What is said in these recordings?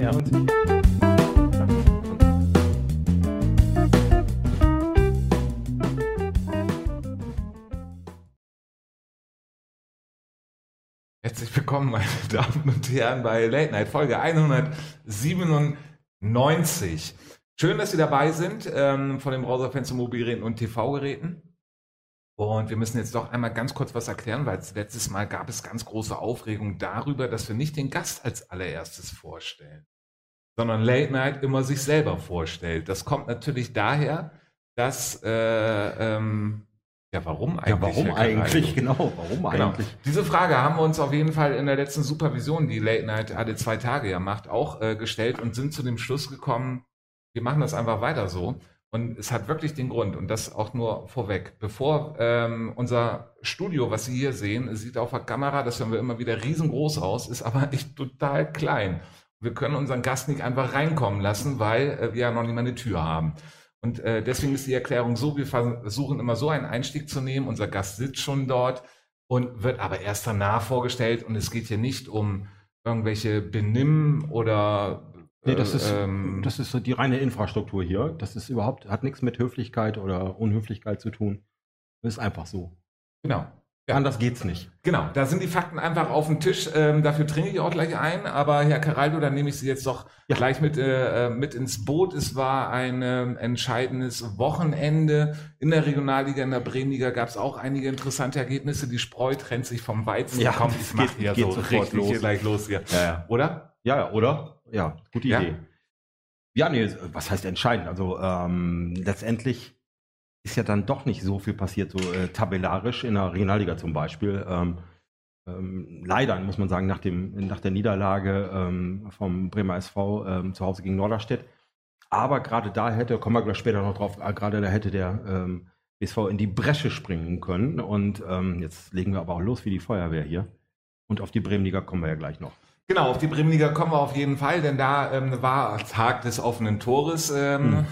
97. Herzlich willkommen, meine Damen und Herren, bei Late Night Folge 197. Schön, dass Sie dabei sind ähm, von den Browserfans und Mobilgeräten und TV-Geräten. Und wir müssen jetzt doch einmal ganz kurz was erklären, weil letztes Mal gab es ganz große Aufregung darüber, dass wir nicht den Gast als allererstes vorstellen, sondern Late Night immer sich selber vorstellt. Das kommt natürlich daher, dass äh, ähm, ja, warum eigentlich? Ja, warum eigentlich? Genau, warum genau. eigentlich? Diese Frage haben wir uns auf jeden Fall in der letzten Supervision, die Late Night alle zwei Tage ja macht, auch äh, gestellt und sind zu dem Schluss gekommen, wir machen das einfach weiter so. Und es hat wirklich den Grund, und das auch nur vorweg. Bevor ähm, unser Studio, was Sie hier sehen, sieht auf der Kamera, das hören wir immer wieder riesengroß aus, ist aber echt total klein. Wir können unseren Gast nicht einfach reinkommen lassen, weil äh, wir ja noch nicht mal eine Tür haben. Und äh, deswegen ist die Erklärung so, wir versuchen immer so einen Einstieg zu nehmen. Unser Gast sitzt schon dort und wird aber erst danach vorgestellt. Und es geht hier nicht um irgendwelche Benimm oder Nee, das ist, ähm, das ist so die reine Infrastruktur hier. Das ist überhaupt, hat nichts mit Höflichkeit oder Unhöflichkeit zu tun. Das ist einfach so. Genau. Ja. Anders geht's nicht. Genau, da sind die Fakten einfach auf dem Tisch. Ähm, dafür trinke ich auch gleich ein. Aber Herr Caraldo, dann nehme ich Sie jetzt doch ja. gleich mit, äh, mit ins Boot. Es war ein äh, entscheidendes Wochenende. In der Regionalliga, in der Bremenliga gab es auch einige interessante Ergebnisse. Die Spreu trennt sich vom Weizen. Ja, Komm, ich mache ja so richtig los. hier gleich los hier. Ja, ja. Oder? Ja, ja, oder? Ja, gute Idee. Ja, nee, was heißt entscheidend? Also ähm, letztendlich ist ja dann doch nicht so viel passiert, so äh, tabellarisch in der Regionalliga zum Beispiel. Ähm, ähm, leider, muss man sagen, nach, dem, nach der Niederlage ähm, vom Bremer SV ähm, zu Hause gegen Norderstedt. Aber gerade da hätte, kommen wir gleich später noch drauf, äh, gerade da hätte der ähm, BSV in die Bresche springen können. Und ähm, jetzt legen wir aber auch los wie die Feuerwehr hier. Und auf die Bremenliga kommen wir ja gleich noch. Genau, auf die Bremenliga kommen wir auf jeden Fall, denn da ähm, war Tag des offenen Tores ähm, mhm.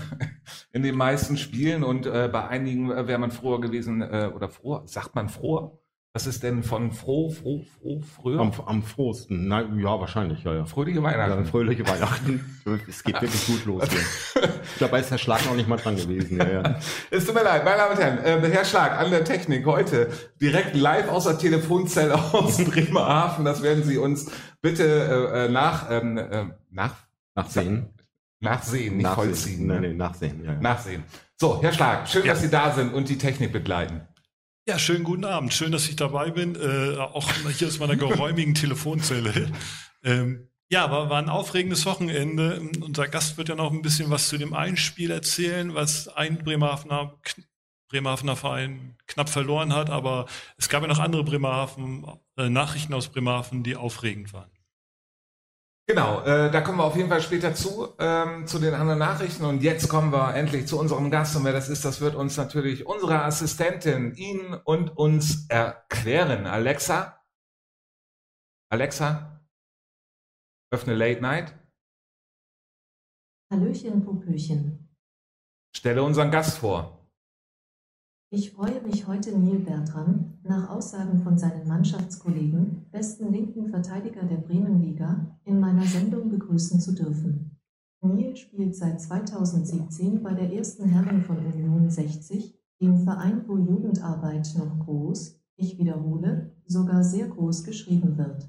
in den meisten Spielen und äh, bei einigen äh, wäre man froher gewesen äh, oder froher, sagt man froher, was ist denn von froh, froh, froh, früher? Am, am frohsten. Na, ja, wahrscheinlich, ja, ja. Fröhliche Weihnachten. Ja, fröhliche Weihnachten. es geht wirklich gut los hier. Ich glaube, da ist Herr Schlag noch nicht mal dran gewesen. Ja, ja. Es tut mir leid, meine Damen und Herren. Äh, Herr Schlag, an der Technik heute direkt live aus der Telefonzelle aus Bremerhaven. Das werden Sie uns bitte äh, äh nach, ähm, äh, nach, nachsehen. Nachsehen, nicht nachsehen. vollziehen. Nein, nein, nachsehen. Ja, ja. Nachsehen. So, Herr Schlag, schön, dass Sie da sind und die Technik begleiten. Ja, schönen guten Abend. Schön, dass ich dabei bin. Äh, auch hier aus meiner geräumigen Telefonzelle. Ähm, ja, war, war ein aufregendes Wochenende. Unser Gast wird ja noch ein bisschen was zu dem Einspiel erzählen, was ein Bremerhavener, Bremerhavener Verein knapp verloren hat. Aber es gab ja noch andere Bremerhaven, äh, Nachrichten aus Bremerhaven, die aufregend waren. Genau, äh, da kommen wir auf jeden Fall später zu, ähm, zu den anderen Nachrichten. Und jetzt kommen wir endlich zu unserem Gast. Und wer das ist, das wird uns natürlich unsere Assistentin Ihnen und uns erklären. Alexa? Alexa? Öffne Late Night. Hallöchen, Popöchen. Stelle unseren Gast vor. Ich freue mich heute Neil Bertram, nach Aussagen von seinen Mannschaftskollegen, besten linken Verteidiger der Bremenliga, in meiner Sendung begrüßen zu dürfen. Neil spielt seit 2017 bei der ersten Herren von Union 60, dem Verein, wo Jugendarbeit noch groß, ich wiederhole, sogar sehr groß geschrieben wird.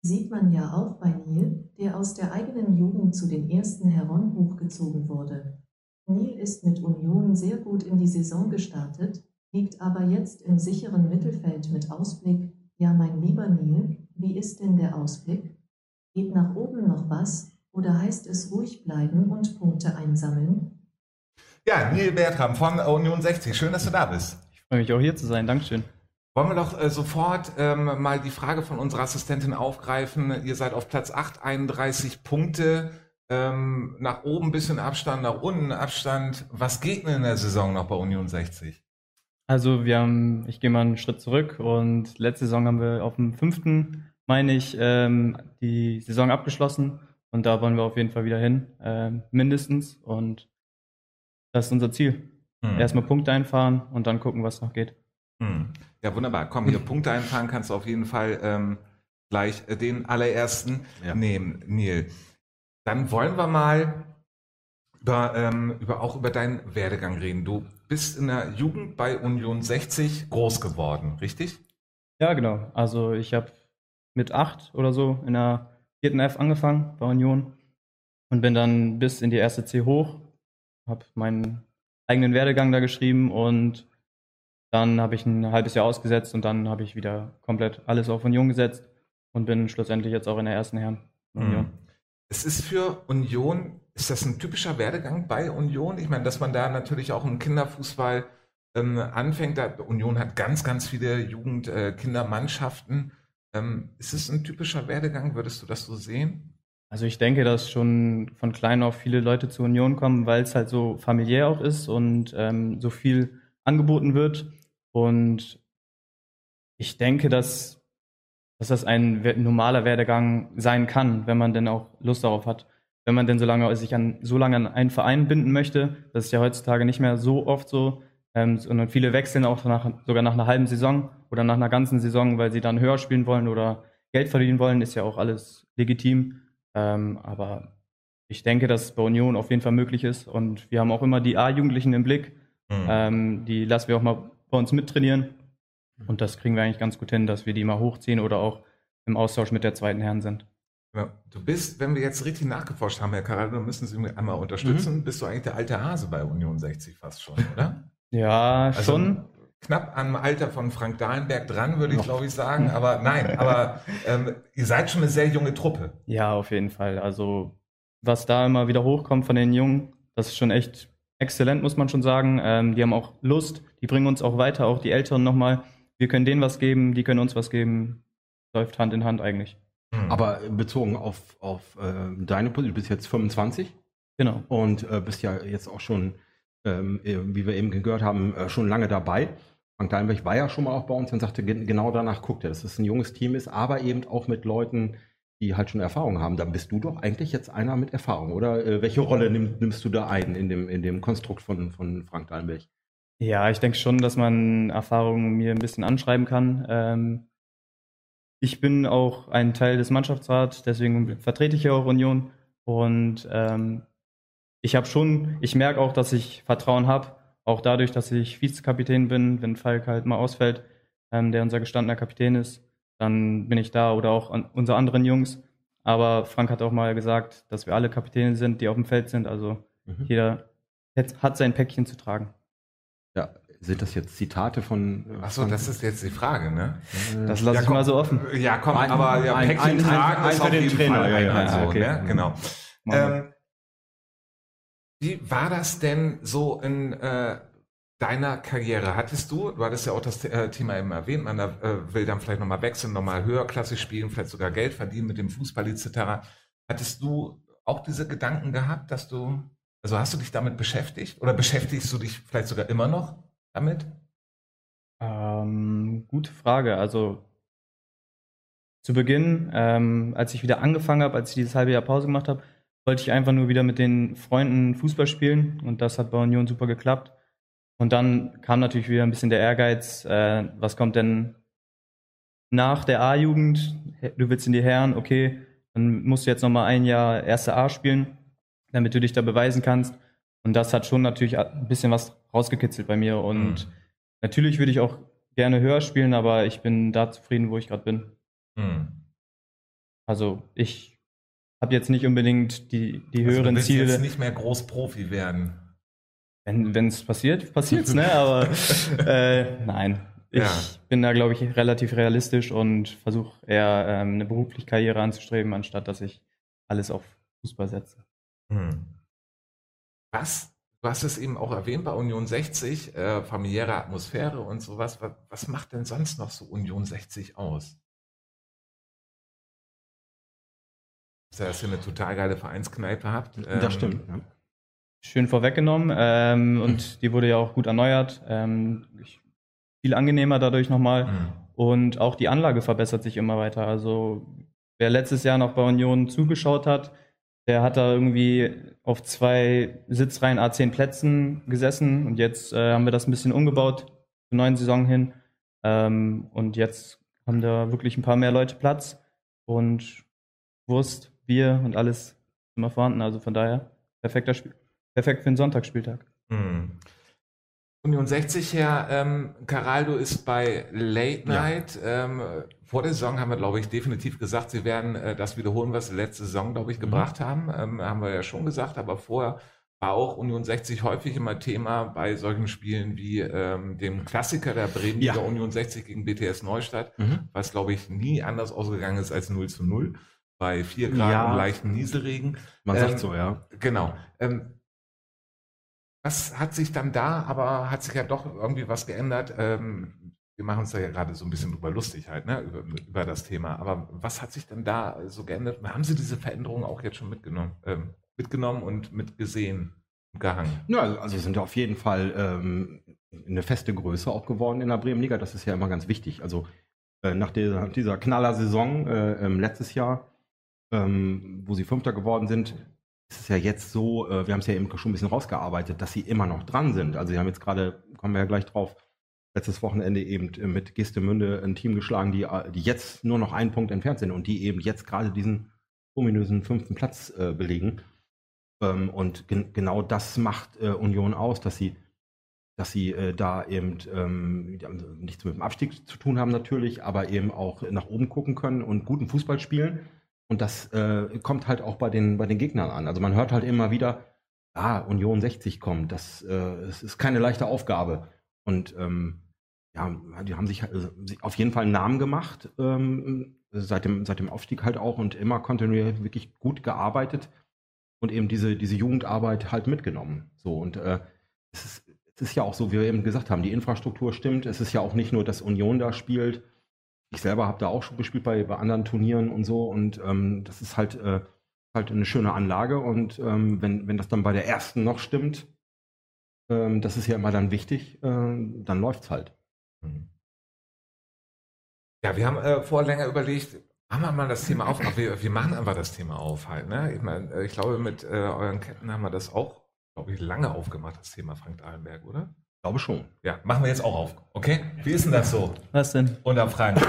Sieht man ja auch bei Neil, der aus der eigenen Jugend zu den ersten Herren hochgezogen wurde. Neil ist mit Union sehr gut in die Saison gestartet, liegt aber jetzt im sicheren Mittelfeld mit Ausblick. Ja, mein lieber Neil, wie ist denn der Ausblick? Geht nach oben noch was oder heißt es ruhig bleiben und Punkte einsammeln? Ja, Neil Bertram von Union 60, schön, dass du da bist. Ich freue mich auch hier zu sein, Dankeschön. Wollen wir doch äh, sofort ähm, mal die Frage von unserer Assistentin aufgreifen. Ihr seid auf Platz 8, 31 Punkte ähm, nach oben ein bisschen Abstand, nach unten Abstand. Was geht denn in der Saison noch bei Union 60? Also wir haben, ich gehe mal einen Schritt zurück und letzte Saison haben wir auf dem fünften, meine ich, ähm, die Saison abgeschlossen und da wollen wir auf jeden Fall wieder hin, äh, mindestens und das ist unser Ziel. Hm. Erstmal Punkte einfahren und dann gucken, was noch geht. Hm. Ja, wunderbar. Komm, hier Punkte einfahren kannst du auf jeden Fall ähm, gleich den allerersten ja. nehmen, Neil. Dann wollen wir mal über, ähm, über auch über deinen Werdegang reden. Du bist in der Jugend bei Union 60 groß geworden, richtig? Ja, genau. Also ich habe mit acht oder so in der vierten F angefangen bei Union und bin dann bis in die erste C hoch, habe meinen eigenen Werdegang da geschrieben und dann habe ich ein halbes Jahr ausgesetzt und dann habe ich wieder komplett alles auf Union gesetzt und bin schlussendlich jetzt auch in der ersten Herren Union. Mhm. Es ist für Union, ist das ein typischer Werdegang bei Union? Ich meine, dass man da natürlich auch im Kinderfußball ähm, anfängt. Da, Union hat ganz, ganz viele Jugend-Kindermannschaften. Äh, ähm, ist es ein typischer Werdegang? Würdest du das so sehen? Also ich denke, dass schon von klein auf viele Leute zur Union kommen, weil es halt so familiär auch ist und ähm, so viel angeboten wird. Und ich denke, dass, dass das ein normaler Werdegang sein kann, wenn man denn auch Lust darauf hat. Wenn man denn so lange sich an so lange an einen Verein binden möchte, das ist ja heutzutage nicht mehr so oft so, ähm, sondern viele wechseln auch nach, sogar nach einer halben Saison oder nach einer ganzen Saison, weil sie dann höher spielen wollen oder Geld verdienen wollen, ist ja auch alles legitim. Ähm, aber ich denke, dass es bei Union auf jeden Fall möglich ist und wir haben auch immer die A-Jugendlichen im Blick. Mhm. Ähm, die lassen wir auch mal bei uns mittrainieren. Und das kriegen wir eigentlich ganz gut hin, dass wir die mal hochziehen oder auch im Austausch mit der zweiten Herren sind. Ja, du bist, wenn wir jetzt richtig nachgeforscht haben, Herr Karado, müssen Sie mich einmal unterstützen. Mhm. Bist du eigentlich der alte Hase bei Union 60 fast schon, oder? ja, also schon. Knapp am Alter von Frank Dahlenberg dran, würde ich glaube ich sagen. Aber nein, aber ähm, ihr seid schon eine sehr junge Truppe. Ja, auf jeden Fall. Also was da immer wieder hochkommt von den Jungen, das ist schon echt exzellent, muss man schon sagen. Ähm, die haben auch Lust, die bringen uns auch weiter, auch die Älteren nochmal. Wir können denen was geben, die können uns was geben. Läuft Hand in Hand eigentlich. Hm. Aber bezogen auf, auf äh, deine Position, du bist jetzt 25. Genau. Und äh, bist ja jetzt auch schon, ähm, äh, wie wir eben gehört haben, äh, schon lange dabei. Frank Deinberg war ja schon mal auch bei uns und sagte, genau danach guckt er, dass es ein junges Team ist, aber eben auch mit Leuten, die halt schon Erfahrung haben, dann bist du doch eigentlich jetzt einer mit Erfahrung, oder? Äh, welche Rolle nimm, nimmst du da ein in dem, in dem Konstrukt von, von Frank Dallenberg? Ja, ich denke schon, dass man Erfahrungen mir ein bisschen anschreiben kann. Ähm, ich bin auch ein Teil des Mannschaftsrats, deswegen vertrete ich ja auch Union. Und ähm, ich habe schon, ich merke auch, dass ich Vertrauen habe, auch dadurch, dass ich Vizekapitän bin, wenn Falk halt mal ausfällt, ähm, der unser gestandener Kapitän ist dann bin ich da oder auch an unsere anderen Jungs. Aber Frank hat auch mal gesagt, dass wir alle Kapitäne sind, die auf dem Feld sind. Also mhm. jeder hat sein Päckchen zu tragen. Sind das jetzt Zitate von. Äh, Achso, das ist jetzt die Frage, ne? Das lasse ja, ich komm, mal so offen. Ja, komm, ein, aber ja, Päckchen ein, tragen ein, ist auf jeden Trainer, Fall ja, ja, so, okay. ne? Genau. Ähm, wie war das denn so in äh, deiner Karriere hattest du, du hattest ja auch das äh, Thema eben erwähnt, man äh, will dann vielleicht nochmal wechseln, nochmal höherklassig spielen, vielleicht sogar Geld verdienen mit dem Fußball etc. Hattest du auch diese Gedanken gehabt, dass du, also hast du dich damit beschäftigt oder beschäftigst du dich vielleicht sogar immer noch damit? Ähm, gute Frage. Also zu Beginn, ähm, als ich wieder angefangen habe, als ich dieses halbe Jahr Pause gemacht habe, wollte ich einfach nur wieder mit den Freunden Fußball spielen und das hat bei Union super geklappt. Und dann kam natürlich wieder ein bisschen der Ehrgeiz, äh, was kommt denn nach der A-Jugend? Du willst in die Herren, okay, dann musst du jetzt nochmal ein Jahr erste A spielen, damit du dich da beweisen kannst. Und das hat schon natürlich ein bisschen was rausgekitzelt bei mir. Und mhm. natürlich würde ich auch gerne höher spielen, aber ich bin da zufrieden, wo ich gerade bin. Mhm. Also ich habe jetzt nicht unbedingt die, die also höheren du Ziele. jetzt nicht mehr Großprofi werden. Wenn es passiert, passiert's, ne? Aber äh, nein. Ich ja. bin da, glaube ich, relativ realistisch und versuche eher ähm, eine berufliche Karriere anzustreben, anstatt dass ich alles auf Fußball setze. Hm. Was? Du hast es eben auch erwähnt bei Union 60, äh, familiäre Atmosphäre und sowas. Was, was macht denn sonst noch so Union 60 aus? Dass ihr eine total geile Vereinskneipe habt. Ähm, das stimmt. Ja schön vorweggenommen ähm, und die wurde ja auch gut erneuert. Ähm, viel angenehmer dadurch nochmal. Mhm. Und auch die Anlage verbessert sich immer weiter. Also wer letztes Jahr noch bei Union zugeschaut hat, der hat da irgendwie auf zwei Sitzreihen A10 Plätzen gesessen und jetzt äh, haben wir das ein bisschen umgebaut zur neuen Saison hin. Ähm, und jetzt haben da wirklich ein paar mehr Leute Platz und Wurst, Bier und alles immer vorhanden. Also von daher perfekter Spiel, perfekt für den Sonntagsspieltag. Mhm. Union 60 her, ähm, Caraldo ist bei Late Night. Ja. Ähm, vor der Saison haben wir, glaube ich, definitiv gesagt, sie werden äh, das wiederholen, was sie letzte Saison, glaube ich, mhm. gebracht mhm. haben. Ähm, haben wir ja schon gesagt, aber vorher war auch Union 60 häufig immer Thema bei solchen Spielen wie ähm, dem Klassiker der Bremen ja. Union 60 gegen BTS Neustadt, mhm. was, glaube ich, nie anders ausgegangen ist als 0 zu 0 bei 4 Grad ja. und leichten Nieselregen. Man ähm, sagt so, ja. Genau. Ähm, was hat sich dann da, aber hat sich ja doch irgendwie was geändert? Ähm, wir machen uns da ja gerade so ein bisschen drüber lustig halt, ne, über, über das Thema. Aber was hat sich denn da so geändert? Haben Sie diese Veränderungen auch jetzt schon mitgenommen, ähm, mitgenommen und mitgesehen und gehangen? Ja, also, sind ja auf jeden Fall ähm, eine feste Größe auch geworden in der Bremen-Liga. Das ist ja immer ganz wichtig. Also äh, nach dieser, dieser Knaller-Saison äh, ähm, letztes Jahr, ähm, wo sie Fünfter geworden sind, ist es ja jetzt so, äh, wir haben es ja eben schon ein bisschen rausgearbeitet, dass sie immer noch dran sind. Also sie haben jetzt gerade, kommen wir ja gleich drauf, letztes Wochenende eben äh, mit Gestemünde ein Team geschlagen, die, äh, die jetzt nur noch einen Punkt entfernt sind und die eben jetzt gerade diesen ominösen fünften Platz äh, belegen. Ähm, und gen genau das macht äh, Union aus, dass sie, dass sie äh, da eben ähm, nichts mit dem Abstieg zu tun haben natürlich, aber eben auch nach oben gucken können und guten Fußball spielen und das äh, kommt halt auch bei den, bei den Gegnern an. Also man hört halt immer wieder, ah, Union 60 kommt. Das, das ist keine leichte Aufgabe. Und ähm, ja, die haben sich also, auf jeden Fall einen Namen gemacht, ähm, seit, dem, seit dem Aufstieg halt auch und immer kontinuierlich wirklich gut gearbeitet und eben diese, diese Jugendarbeit halt mitgenommen. So, und äh, es, ist, es ist ja auch so, wie wir eben gesagt haben, die Infrastruktur stimmt. Es ist ja auch nicht nur, dass Union da spielt, ich selber habe da auch schon gespielt bei, bei anderen Turnieren und so und ähm, das ist halt, äh, halt eine schöne Anlage und ähm, wenn, wenn das dann bei der ersten noch stimmt, ähm, das ist ja immer dann wichtig, äh, dann läuft's halt. Mhm. Ja, wir haben äh, vorher länger überlegt, machen wir mal das Thema auf, aber wir, wir machen einfach das Thema auf halt. Ne? Ich, mein, äh, ich glaube, mit äh, euren Ketten haben wir das auch, glaube ich, lange aufgemacht, das Thema Frank Dahlenberg, oder? glaube schon. Ja, machen wir jetzt auch auf. Okay? Wie ist denn das so? Was denn? Unter Frank.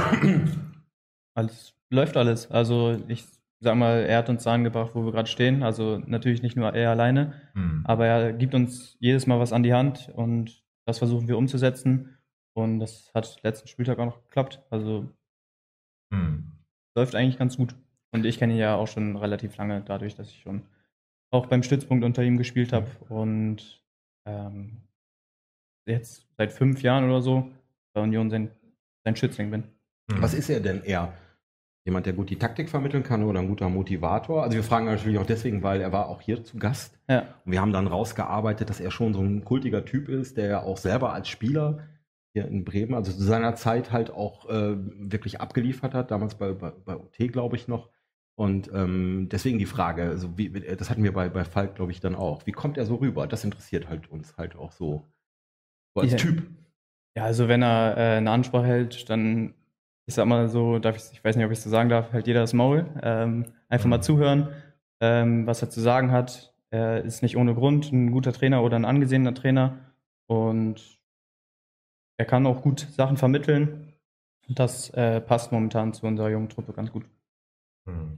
Alles läuft alles. Also ich sag mal, er hat uns dahin gebracht, wo wir gerade stehen. Also natürlich nicht nur er alleine, hm. aber er gibt uns jedes Mal was an die Hand und das versuchen wir umzusetzen. Und das hat letzten Spieltag auch noch geklappt. Also hm. läuft eigentlich ganz gut. Und ich kenne ihn ja auch schon relativ lange, dadurch, dass ich schon auch beim Stützpunkt unter ihm gespielt habe. Und ähm, jetzt seit fünf Jahren oder so bei Union sein, sein Schützling bin. Mhm. Was ist er denn eher? Jemand, der gut die Taktik vermitteln kann oder ein guter Motivator? Also wir fragen natürlich auch deswegen, weil er war auch hier zu Gast. Ja. Und wir haben dann rausgearbeitet, dass er schon so ein kultiger Typ ist, der ja auch selber als Spieler hier in Bremen, also zu seiner Zeit halt auch äh, wirklich abgeliefert hat, damals bei, bei, bei OT, glaube ich, noch. Und ähm, deswegen die Frage, also wie, das hatten wir bei, bei Falk, glaube ich, dann auch. Wie kommt er so rüber? Das interessiert halt uns halt auch so. So als ja. Typ. Ja, also wenn er äh, eine Ansprache hält, dann, ich sag mal so, darf ich, ich weiß nicht, ob ich es so sagen darf, hält jeder das Maul. Ähm, einfach mal zuhören, ähm, was er zu sagen hat. Er ist nicht ohne Grund ein guter Trainer oder ein angesehener Trainer und er kann auch gut Sachen vermitteln. Das äh, passt momentan zu unserer jungen Truppe ganz gut. Hm.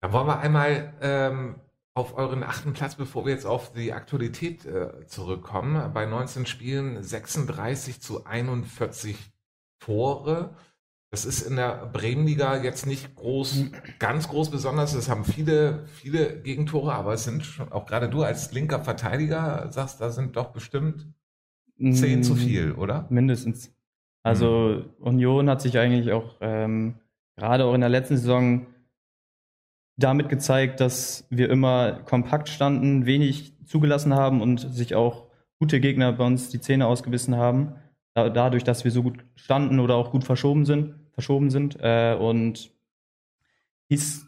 Dann wollen wir einmal ähm, auf euren achten Platz, bevor wir jetzt auf die Aktualität äh, zurückkommen. Bei 19 Spielen 36 zu 41 Tore. Das ist in der Bremenliga jetzt nicht groß, ganz groß besonders. Es haben viele, viele Gegentore, aber es sind schon, auch gerade du als linker Verteidiger sagst, da sind doch bestimmt zehn zu viel, oder? Mindestens. Also hm. Union hat sich eigentlich auch ähm, gerade auch in der letzten Saison damit gezeigt, dass wir immer kompakt standen, wenig zugelassen haben und sich auch gute Gegner bei uns die Zähne ausgebissen haben. Dadurch, dass wir so gut standen oder auch gut verschoben sind, verschoben sind. Äh, und dies,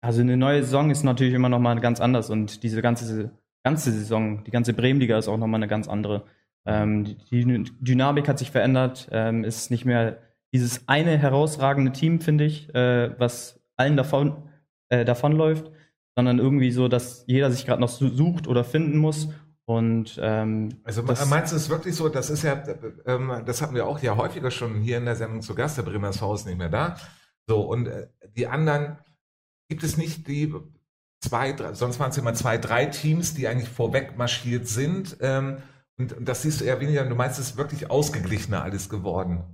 also eine neue Saison ist natürlich immer noch mal ganz anders und diese ganze, ganze Saison, die ganze Bremenliga ist auch noch mal eine ganz andere. Ähm, die Dynamik hat sich verändert, ähm, ist nicht mehr dieses eine herausragende Team, finde ich, äh, was allen davon äh, davonläuft, sondern irgendwie so, dass jeder sich gerade noch sucht oder finden muss. Und ähm, also meinst du es wirklich so? Das ist ja, ähm, das hatten wir auch ja häufiger schon hier in der Sendung zu Gast. Der Bremer Haus nicht mehr da. So und äh, die anderen gibt es nicht die zwei, drei, sonst waren es immer zwei, drei Teams, die eigentlich vorweg marschiert sind. Ähm, und, und das siehst du eher weniger. Du meinst, es ist wirklich ausgeglichener alles geworden.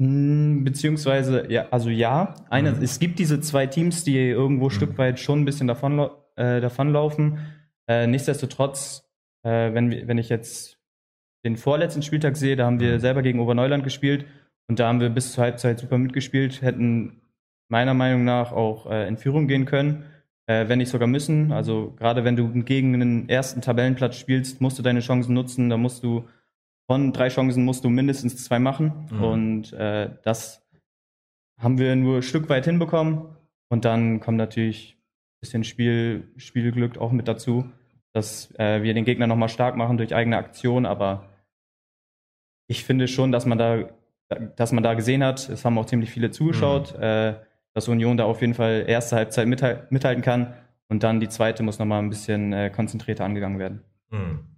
Hm, Beziehungsweise, ja, also ja, eine, Mhm. es gibt diese zwei Teams, die irgendwo ein Stück weit schon ein bisschen davon, äh, davonlaufen. Äh, nichtsdestotrotz, äh, wenn, wenn ich jetzt den vorletzten Spieltag sehe, da haben wir Mhm. selber gegen Oberneuland gespielt und da haben wir bis zur Halbzeit super mitgespielt, hätten meiner Meinung nach auch äh, in Führung gehen können, äh, wenn nicht sogar müssen. Also gerade wenn du gegen den ersten Tabellenplatz spielst, musst du deine Chancen nutzen, da musst du von drei Chancen musst du mindestens zwei machen. Mhm. Und äh, das haben wir nur ein Stück weit hinbekommen. Und dann kommt natürlich ein bisschen Spiel, Spielglück auch mit dazu, dass äh, wir den Gegner nochmal stark machen durch eigene Aktion. Aber ich finde schon, dass man da, dass man da gesehen hat, es haben auch ziemlich viele zugeschaut, äh, dass Union da auf jeden Fall erste Halbzeit mithal mithalten kann. Und dann die zweite muss nochmal ein bisschen äh, konzentrierter angegangen werden. Hm.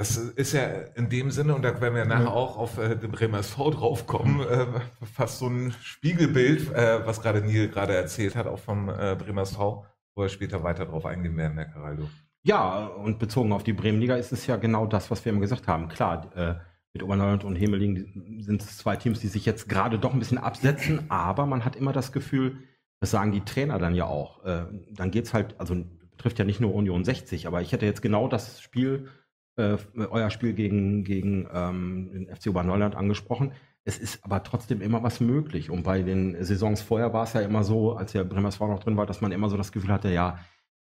Das ist ja in dem Sinne, und da werden wir nachher auch auf äh, den Bremer SV draufkommen, äh, fast so ein Spiegelbild, äh, was gerade Neil gerade erzählt hat, auch vom äh, Bremer SV, wo wir später weiter drauf eingehen werden, Herr Caraldo. Ja, und bezogen auf die Bremenliga ist es ja genau das, was wir immer gesagt haben. Klar, äh, mit Oberneuland und Hemeling sind es zwei Teams, die sich jetzt gerade doch ein bisschen absetzen, aber man hat immer das Gefühl, das sagen die Trainer dann ja auch, äh, dann geht's halt, also betrifft ja nicht nur Union 60, aber ich hätte jetzt genau das Spiel, äh, euer Spiel gegen, gegen ähm, den FC Oberneuland angesprochen. Es ist aber trotzdem immer was möglich. Und bei den Saisons vorher war es ja immer so, als der Bremer SV noch drin war, dass man immer so das Gefühl hatte, ja,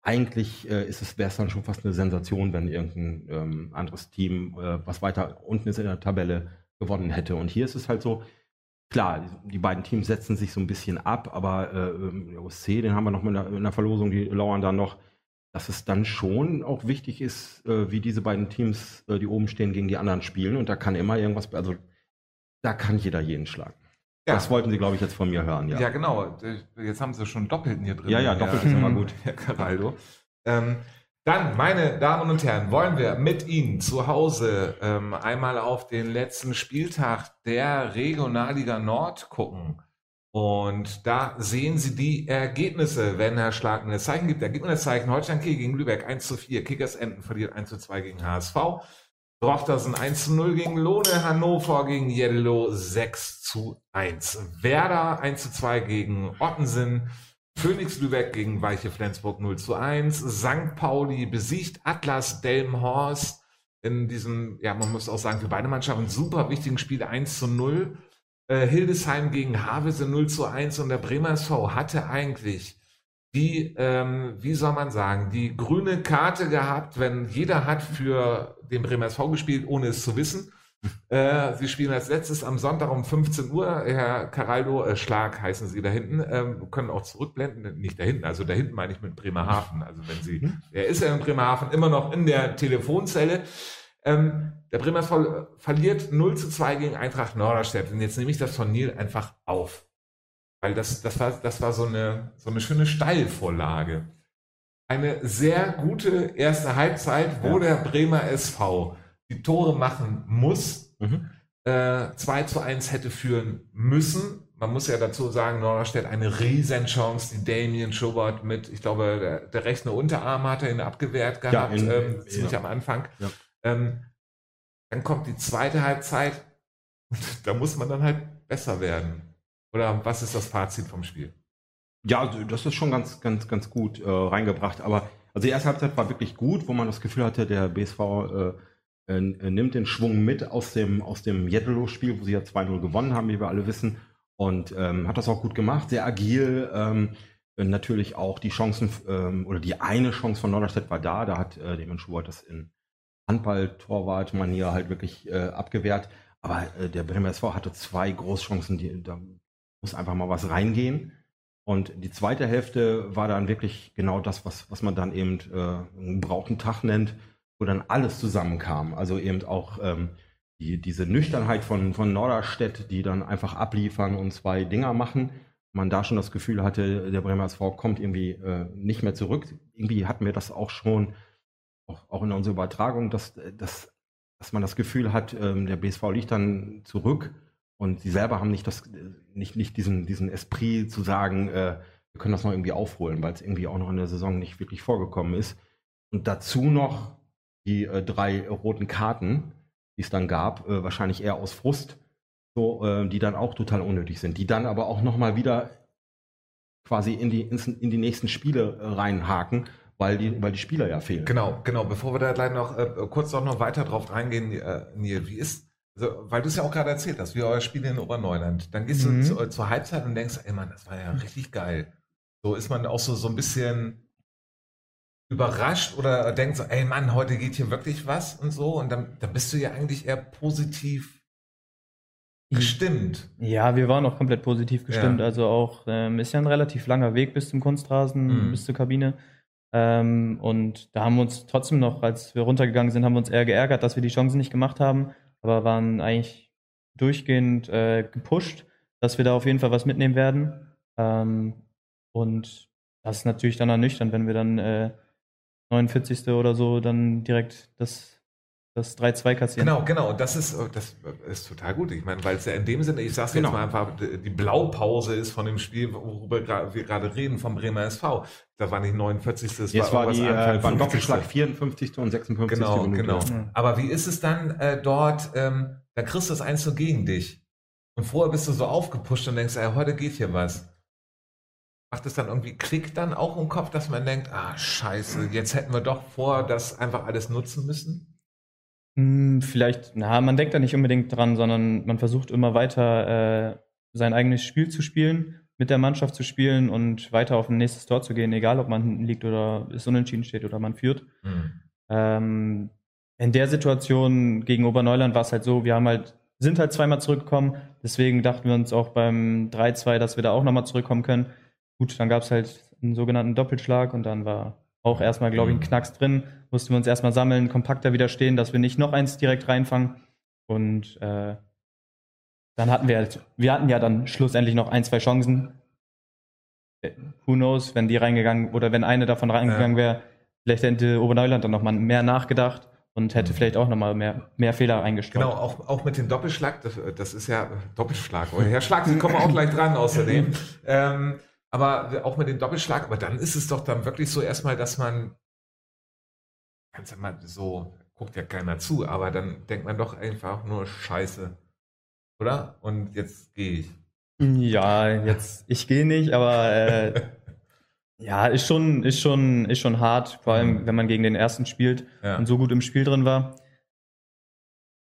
eigentlich äh, es, wäre es dann schon fast eine Sensation, wenn irgendein ähm, anderes Team, äh, was weiter unten ist in der Tabelle, gewonnen hätte. Und hier ist es halt so, klar, die beiden Teams setzen sich so ein bisschen ab, aber äh, ähm, der OSC, den haben wir noch mit einer, in der Verlosung, die lauern dann noch, dass es dann schon auch wichtig ist, äh, wie diese beiden Teams, äh, die oben stehen, gegen die anderen spielen. Und da kann immer irgendwas, also da kann jeder jeden schlagen. Ja. Das wollten Sie, glaube ich, jetzt von mir hören, Ja, ja. genau. Jetzt haben sie schon Doppelten hier drin. Ja, ja, doppelt ist immer gut. Herr Caraldo. Ähm, dann, meine Damen und Herren, wollen wir mit Ihnen zu Hause ähm, einmal auf den letzten Spieltag der Regionalliga Nord gucken. Und da sehen Sie die Ergebnisse, wenn Herr Schlag ein Zeichen gibt. Da gibt man das Zeichen Holstein Kiel gegen Lübeck 1 zu 4. Kickers Enten verliert 1 zu 2 gegen HSV. Drochtersen 1 zu 0 gegen Lohne, Hannover gegen Yellow 6 zu 1. Werder 1 zu 2 gegen Ottensen, Phoenix Lübeck gegen Weiche Flensburg 0 zu 1, St. Pauli besiegt Atlas Delmenhorst in diesem, ja, man muss auch sagen, für beide Mannschaften super wichtigen Spiel 1 zu 0. Äh, Hildesheim gegen Havelse 0 zu 1 und der Bremer SV hatte eigentlich die, ähm, wie soll man sagen, die grüne Karte gehabt, wenn jeder hat für den Bremer SV gespielt, ohne es zu wissen. Äh, sie spielen als letztes am Sonntag um 15 Uhr. Herr Caraldo, äh, Schlag heißen Sie da hinten, ähm, können auch zurückblenden. Nicht da hinten, also da hinten meine ich mit Bremerhaven. Also wenn Sie, er ist ja in Bremerhaven immer noch in der Telefonzelle. Ähm, der Bremer SV verliert 0 zu 2 gegen Eintracht Norderstedt. Und jetzt nehme ich das von Neil einfach auf. Weil das, das, war, das war so eine, so eine schöne Steilvorlage. Eine sehr gute erste Halbzeit, wo der Bremer SV die Tore machen muss. Mhm. Äh, 2 zu 1 hätte führen müssen. Man muss ja dazu sagen, Norderstedt eine Riesenchance, die Damien Schubert mit, ich glaube, der, der rechte Unterarm hat er ihn abgewehrt gehabt, in- ähm, ziemlich ja. am Anfang. Ja. Ähm, dann kommt die zweite Halbzeit und da muss man dann halt besser werden. Oder was ist das Fazit vom Spiel? Ja, also das ist schon ganz, ganz, ganz gut äh, reingebracht. Aber also die erste Halbzeit war wirklich gut, wo man das Gefühl hatte, der BSV äh, äh, nimmt den Schwung mit aus dem, aus dem Jeddelo-Spiel, wo sie ja 2-0 gewonnen haben, wie wir alle wissen. Und ähm, hat das auch gut gemacht, sehr agil. Ähm, äh, natürlich auch die Chancen, ähm, oder die eine Chance von Norderstedt war da. Da hat äh, Demon Schubert das in Handball-Torwart-Manier halt wirklich äh, abgewehrt. Aber äh, der Bremer SV hatte zwei Großchancen, die, da muss einfach mal was reingehen. Und die zweite Hälfte war dann wirklich genau das, was, was man dann eben äh, einen brauchen Tag nennt, wo dann alles zusammenkam. Also eben auch ähm, die, diese Nüchternheit von, von Norderstedt, die dann einfach abliefern und zwei Dinger machen. Man da schon das Gefühl hatte, der Bremer SV kommt irgendwie äh, nicht mehr zurück. Irgendwie hatten wir das auch schon, auch, auch in unserer Übertragung, dass, dass, dass man das Gefühl hat, ähm, der BSV liegt dann zurück und sie selber haben nicht das, nicht, nicht diesen, diesen Esprit zu sagen, äh, wir können das noch irgendwie aufholen, weil es irgendwie auch noch in der Saison nicht wirklich vorgekommen ist. Und dazu noch die äh, drei roten Karten, die es dann gab, äh, wahrscheinlich eher aus Frust, so, äh, die dann auch total unnötig sind, die dann aber auch nochmal wieder quasi in die, in die nächsten Spiele äh, reinhaken, weil die, weil die Spieler ja fehlen. Genau, genau. Bevor wir da gleich noch äh, kurz auch noch weiter drauf reingehen, äh, Neil, wie ist, also, weil du es ja auch gerade erzählt hast, wie euer Spiel in Oberneuland. Dann gehst mhm. du zu, zur Halbzeit und denkst, ey Mann, das war ja richtig geil. So ist man auch so, so ein bisschen überrascht oder denkt so, ey Mann, heute geht hier wirklich was und so. Und dann, dann bist du ja eigentlich eher positiv gestimmt. Ja, wir waren auch komplett positiv gestimmt. Ja. Also auch ähm, ist ja ein relativ langer Weg bis zum Kunstrasen, mhm. bis zur Kabine. Ähm, und da haben wir uns trotzdem noch, als wir runtergegangen sind, haben wir uns eher geärgert, dass wir die Chancen nicht gemacht haben aber waren eigentlich durchgehend äh, gepusht, dass wir da auf jeden Fall was mitnehmen werden. Ähm, und das ist natürlich dann ernüchternd, wenn wir dann äh, 49. oder so dann direkt das, das 3-2 kassieren. Genau, genau. Das ist, das ist total gut. Ich meine, weil es ja in dem Sinne, ich sag's genau. jetzt mal einfach, die Blaupause ist von dem Spiel, worüber wir gerade reden, vom Bremer SV. Da war nicht 49. Das Jetzt war, war die äh, war Doppelschlag 54. und 56. Genau, Minute. genau. Mhm. Aber wie ist es dann äh, dort, ähm, da kriegst du das eins so gegen dich. Und vorher bist du so aufgepusht und denkst, ey, heute geht hier was. Macht es dann irgendwie Klick dann auch im Kopf, dass man denkt, ah, scheiße, jetzt hätten wir doch vor, das einfach alles nutzen müssen? Hm, vielleicht, na, man denkt da nicht unbedingt dran, sondern man versucht immer weiter äh, sein eigenes Spiel zu spielen mit der Mannschaft zu spielen und weiter auf ein nächstes Tor zu gehen, egal ob man liegt oder es unentschieden steht oder man führt. Mhm. Ähm, in der Situation gegen Oberneuland war es halt so, wir haben halt, sind halt zweimal zurückgekommen, deswegen dachten wir uns auch beim 3-2, dass wir da auch nochmal zurückkommen können. Gut, dann gab es halt einen sogenannten Doppelschlag und dann war auch erstmal, glaube ich, ein mhm. Knacks drin. Mussten wir uns erstmal sammeln, kompakter wieder stehen, dass wir nicht noch eins direkt reinfangen. Und äh, dann hatten wir halt, wir hatten ja dann schlussendlich noch ein, zwei Chancen. Who knows, wenn die reingegangen oder wenn eine davon reingegangen wäre, vielleicht hätte Oberneuland dann nochmal mehr nachgedacht und hätte mhm. vielleicht auch nochmal mehr, mehr Fehler eingestreut. Genau, auch, auch mit dem Doppelschlag, das, das ist ja Doppelschlag. Herr Schlag, Sie kommen auch gleich dran außerdem. ähm, aber auch mit dem Doppelschlag, aber dann ist es doch dann wirklich so erstmal, dass man, ganz einmal so, guckt ja keiner zu, aber dann denkt man doch einfach nur Scheiße oder? Und jetzt gehe ich. Ja, jetzt, ich gehe nicht, aber äh, ja, ist schon, ist schon, ist schon hart, vor allem mhm. wenn man gegen den ersten spielt ja. und so gut im Spiel drin war.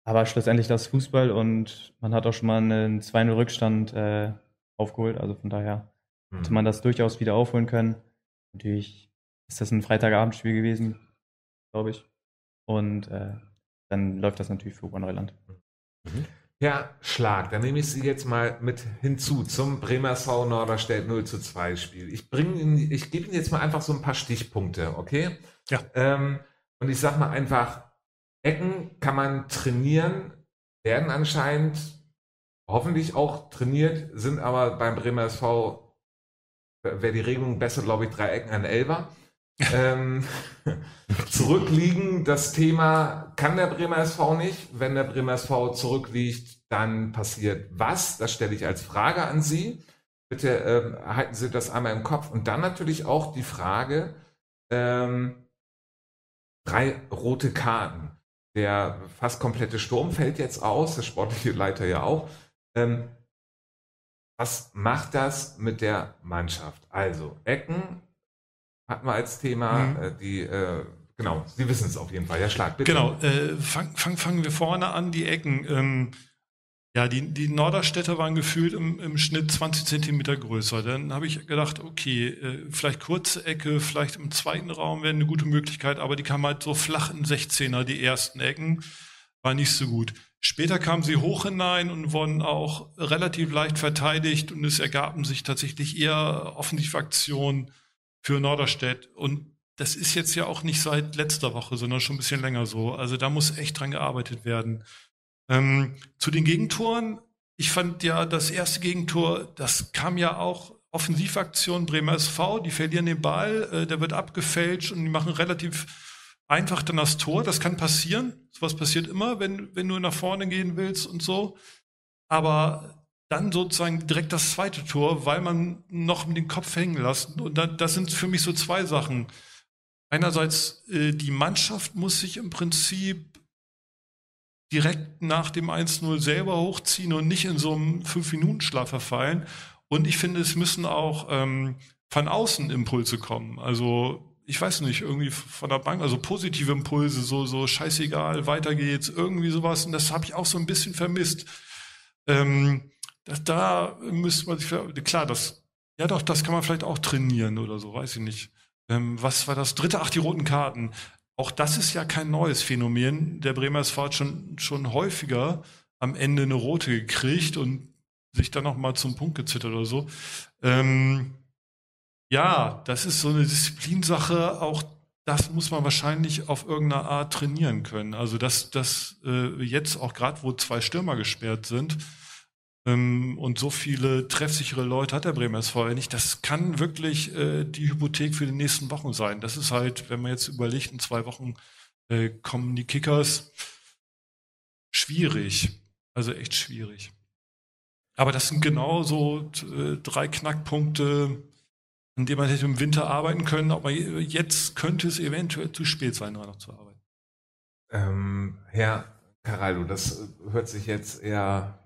Aber schlussendlich das Fußball und man hat auch schon mal einen 2-0 Rückstand äh, aufgeholt. Also von daher. Hätte man das durchaus wieder aufholen können. Natürlich ist das ein Freitagabendspiel gewesen, glaube ich. Und äh, dann läuft das natürlich für Oberneuland. Mhm. Ja, Schlag. Dann nehme ich Sie jetzt mal mit hinzu zum Bremersau Norderstedt 0 zu 2 Spiel. Ich bringe Ihnen, ich gebe Ihnen jetzt mal einfach so ein paar Stichpunkte, okay? Ja. Ähm, und ich sage mal einfach, Ecken kann man trainieren, werden anscheinend hoffentlich auch trainiert, sind aber beim Bremer SV, wäre die Regelung besser, glaube ich, drei Ecken an Elber ähm, zurückliegen. Das Thema kann der Bremer SV nicht. Wenn der Bremer SV zurückliegt, dann passiert was? Das stelle ich als Frage an Sie. Bitte ähm, halten Sie das einmal im Kopf. Und dann natürlich auch die Frage, ähm, drei rote Karten. Der fast komplette Sturm fällt jetzt aus, der sportliche Leiter ja auch. Ähm, was macht das mit der Mannschaft? Also Ecken, hatten wir als Thema. Mhm. Äh, die, äh, genau, Sie wissen es auf jeden Fall. Ja, Schlag, bitte. Genau, äh, fangen fang, fangen wir vorne an, die Ecken. Ähm, ja, die, die Norderstädter waren gefühlt im, im Schnitt 20 Zentimeter größer. Dann habe ich gedacht, okay, äh, vielleicht kurze Ecke, vielleicht im zweiten Raum wäre eine gute Möglichkeit, aber die kamen halt so flach in 16er, die ersten Ecken, war nicht so gut. Später kamen sie hoch hinein und wurden auch relativ leicht verteidigt und es ergaben sich tatsächlich eher Offensivaktionen für Norderstedt. Und das ist jetzt ja auch nicht seit letzter Woche, sondern schon ein bisschen länger so. Also da muss echt dran gearbeitet werden. Ähm, zu den Gegentoren. Ich fand ja das erste Gegentor, das kam ja auch Offensivaktion Bremer SV, die verlieren den Ball, äh, der wird abgefälscht und die machen relativ einfach dann das Tor. Das kann passieren. Sowas passiert immer, wenn, wenn du nach vorne gehen willst und so. Aber dann sozusagen direkt das zweite Tor, weil man noch den Kopf hängen lassen. Und da, das sind für mich so zwei Sachen. Einerseits, äh, die Mannschaft muss sich im Prinzip direkt nach dem 1-0 selber hochziehen und nicht in so einem 5-Minuten-Schlaf verfallen. Und ich finde, es müssen auch ähm, von außen Impulse kommen. Also ich weiß nicht, irgendwie von der Bank, also positive Impulse, so, so scheißegal, weiter geht's, irgendwie sowas. Und das habe ich auch so ein bisschen vermisst. Ähm, das, da müsste man sich, klar, das, ja doch, das kann man vielleicht auch trainieren oder so, weiß ich nicht. Ähm, was war das dritte? Ach, die roten Karten. Auch das ist ja kein neues Phänomen. Der Bremer SV hat schon, schon häufiger am Ende eine rote gekriegt und sich dann noch mal zum Punkt gezittert oder so. Ähm, ja, das ist so eine Disziplinsache. Auch das muss man wahrscheinlich auf irgendeine Art trainieren können. Also dass das äh, jetzt auch gerade, wo zwei Stürmer gesperrt sind ähm, und so viele treffsichere Leute hat der Bremer SV nicht, das kann wirklich äh, die Hypothek für die nächsten Wochen sein. Das ist halt, wenn man jetzt überlegt, in zwei Wochen äh, kommen die Kickers, schwierig. Also echt schwierig. Aber das sind genau so äh, drei Knackpunkte, an dem man hätte im Winter arbeiten können, aber jetzt könnte es eventuell zu spät sein, noch zu arbeiten. Ähm, Herr Caraldo, das hört sich jetzt eher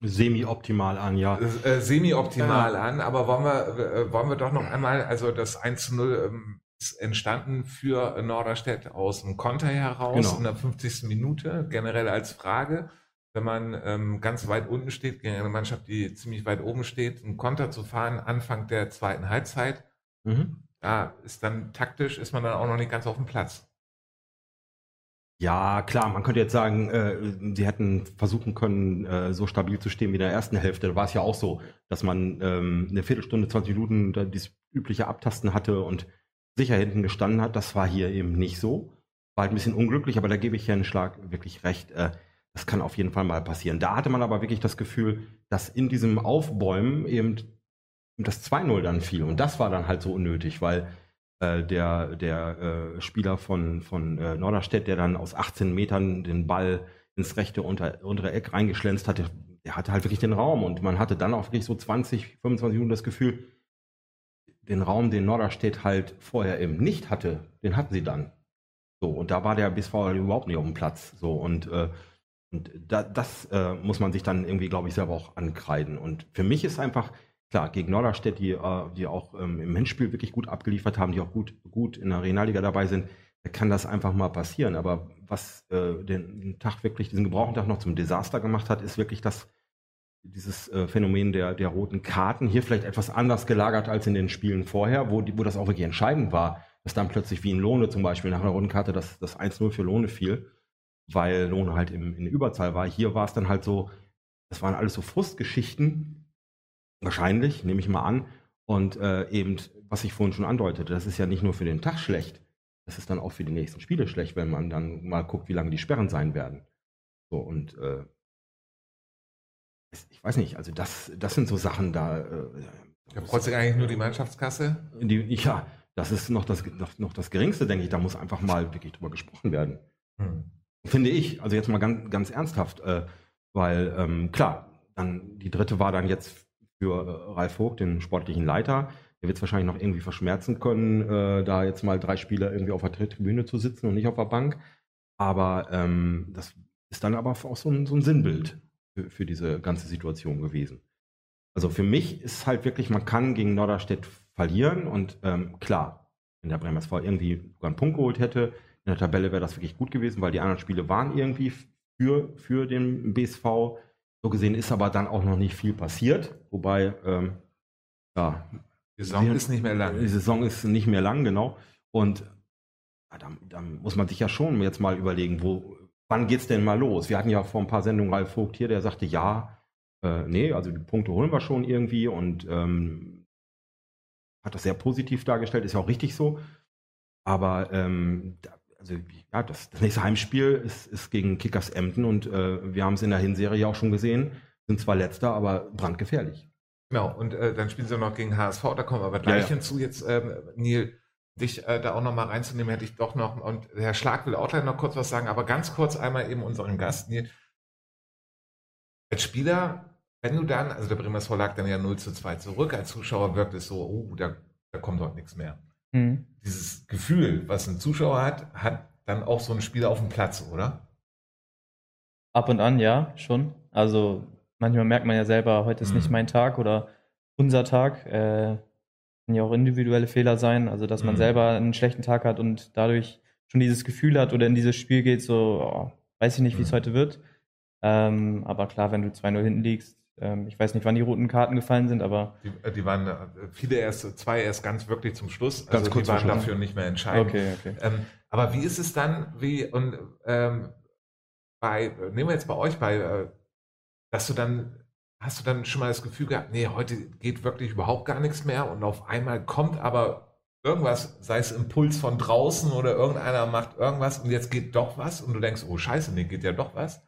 semi-optimal an, ja. Äh, semi-optimal äh, an, aber wollen wir, äh, wollen wir doch noch einmal, also das 1 zu 0 ähm, ist entstanden für Norderstedt aus dem Konter heraus genau. in der 50. Minute, generell als Frage wenn man ähm, ganz weit unten steht, gegen eine Mannschaft, die ziemlich weit oben steht, einen Konter zu fahren, Anfang der zweiten Halbzeit, mhm. da ist dann taktisch, ist man dann auch noch nicht ganz auf dem Platz. Ja, klar, man könnte jetzt sagen, äh, sie hätten versuchen können, äh, so stabil zu stehen wie in der ersten Hälfte. Da war es ja auch so, dass man ähm, eine Viertelstunde, 20 Minuten da dieses übliche Abtasten hatte und sicher hinten gestanden hat. Das war hier eben nicht so. War halt ein bisschen unglücklich, aber da gebe ich Herrn Schlag wirklich recht. Äh, das kann auf jeden Fall mal passieren. Da hatte man aber wirklich das Gefühl, dass in diesem Aufbäumen eben das 2-0 dann fiel. Und das war dann halt so unnötig, weil äh, der, der äh, Spieler von, von äh, Norderstedt, der dann aus 18 Metern den Ball ins rechte unter, untere Eck reingeschlänzt hatte, der hatte halt wirklich den Raum. Und man hatte dann auch wirklich so 20, 25 Minuten das Gefühl, den Raum, den Norderstedt halt vorher eben nicht hatte, den hatten sie dann. So, und da war der BSV überhaupt nicht auf dem Platz. So, und äh, und da, das äh, muss man sich dann irgendwie, glaube ich, selber auch ankreiden. Und für mich ist einfach, klar, gegen Norderstedt, die, äh, die auch ähm, im Hinspiel wirklich gut abgeliefert haben, die auch gut, gut in der Regionalliga dabei sind, da kann das einfach mal passieren. Aber was äh, den Tag wirklich, diesen Gebrauchentag noch zum Desaster gemacht hat, ist wirklich das, dieses äh, Phänomen der, der roten Karten. Hier vielleicht etwas anders gelagert als in den Spielen vorher, wo, die, wo das auch wirklich entscheidend war, dass dann plötzlich wie in Lohne zum Beispiel nach einer roten Karte das, das 1-0 für Lohne fiel weil Lohne halt im, in Überzahl war. Hier war es dann halt so, das waren alles so Frustgeschichten, wahrscheinlich, nehme ich mal an. Und äh, eben, was ich vorhin schon andeutete, das ist ja nicht nur für den Tag schlecht, das ist dann auch für die nächsten Spiele schlecht, wenn man dann mal guckt, wie lange die Sperren sein werden. So, und äh, ich weiß nicht, also das, das sind so Sachen da. Äh, da braucht sich eigentlich nur die Mannschaftskasse? Die, ja, das ist noch das, noch, noch das Geringste, denke ich. Da muss einfach mal wirklich drüber gesprochen werden. Hm. Finde ich, also jetzt mal ganz, ganz ernsthaft, äh, weil ähm, klar, dann die dritte war dann jetzt für äh, Ralf Vogt, den sportlichen Leiter. Der wird es wahrscheinlich noch irgendwie verschmerzen können, äh, da jetzt mal drei Spieler irgendwie auf der Tribüne zu sitzen und nicht auf der Bank. Aber ähm, das ist dann aber auch so ein, so ein Sinnbild für, für, diese ganze Situation gewesen. Also für mich ist halt wirklich, man kann gegen Norderstedt verlieren und ähm, klar, wenn der Bremer SV irgendwie sogar einen Punkt geholt hätte, in der Tabelle wäre das wirklich gut gewesen, weil die anderen Spiele waren irgendwie für, für den BSV. So gesehen ist aber dann auch noch nicht viel passiert. Wobei, ähm, ja. Die Saison ist nicht mehr lang. Die Saison ist nicht mehr lang, genau. Und ja, dann, dann, muss man sich ja schon jetzt mal überlegen, wo, wann es denn mal los? Wir hatten ja vor ein paar Sendungen Ralf Vogt hier, der sagte, ja, äh, nee, also die Punkte holen wir schon irgendwie und ähm, hat das sehr positiv dargestellt, ist ja auch richtig so. Aber ähm, also ja, das, das, nächste Heimspiel ist, ist gegen Kickers Emden und äh, wir haben es in der Hinserie auch schon gesehen, sind zwar letzter, aber brandgefährlich. Genau, und äh, dann spielen sie noch gegen HSV, da kommen wir aber gleich ja, ja. hinzu. Jetzt, ähm, Neil, dich äh, da auch nochmal reinzunehmen, hätte ich doch noch, und Herr Schlag will auch gleich noch kurz was sagen, aber ganz kurz einmal eben unseren Gast, Neil. Als Spieler wenn du dann, also der Bremer SV lag dann ja 0 zu 2 zurück, als Zuschauer wirkt es so, oh, da, da kommt dort nichts mehr. Mhm. Dieses Gefühl, was ein Zuschauer hat, hat dann auch so ein Spieler auf dem Platz, oder? Ab und an, ja, schon. Also manchmal merkt man ja selber, heute ist Mhm. nicht mein Tag oder unser Tag. Äh, kann ja auch individuelle Fehler sein, also dass man Mhm. selber einen schlechten Tag hat und dadurch schon dieses Gefühl hat oder in dieses Spiel geht, so, oh, weiß ich nicht, wie es Mhm. heute wird. Ähm, aber klar, wenn du 2-0 hinten liegst, ich weiß nicht, wann die roten Karten gefallen sind, aber Die, äh, die waren äh, viele erst, zwei erst ganz wirklich zum Schluss. Ganz also kurz die waren Schluss. dafür nicht mehr entscheidend. okay, okay. Ähm, aber wie ist es dann, wie, und ähm, bei, nehmen wir jetzt bei euch bei, äh, dass du dann, hast du dann schon mal das Gefühl gehabt, nee, heute geht wirklich überhaupt gar nichts mehr und auf einmal kommt aber irgendwas, sei es Impuls von draußen oder irgendeiner macht irgendwas und jetzt geht doch was und du denkst, oh scheiße, nee, geht ja doch was.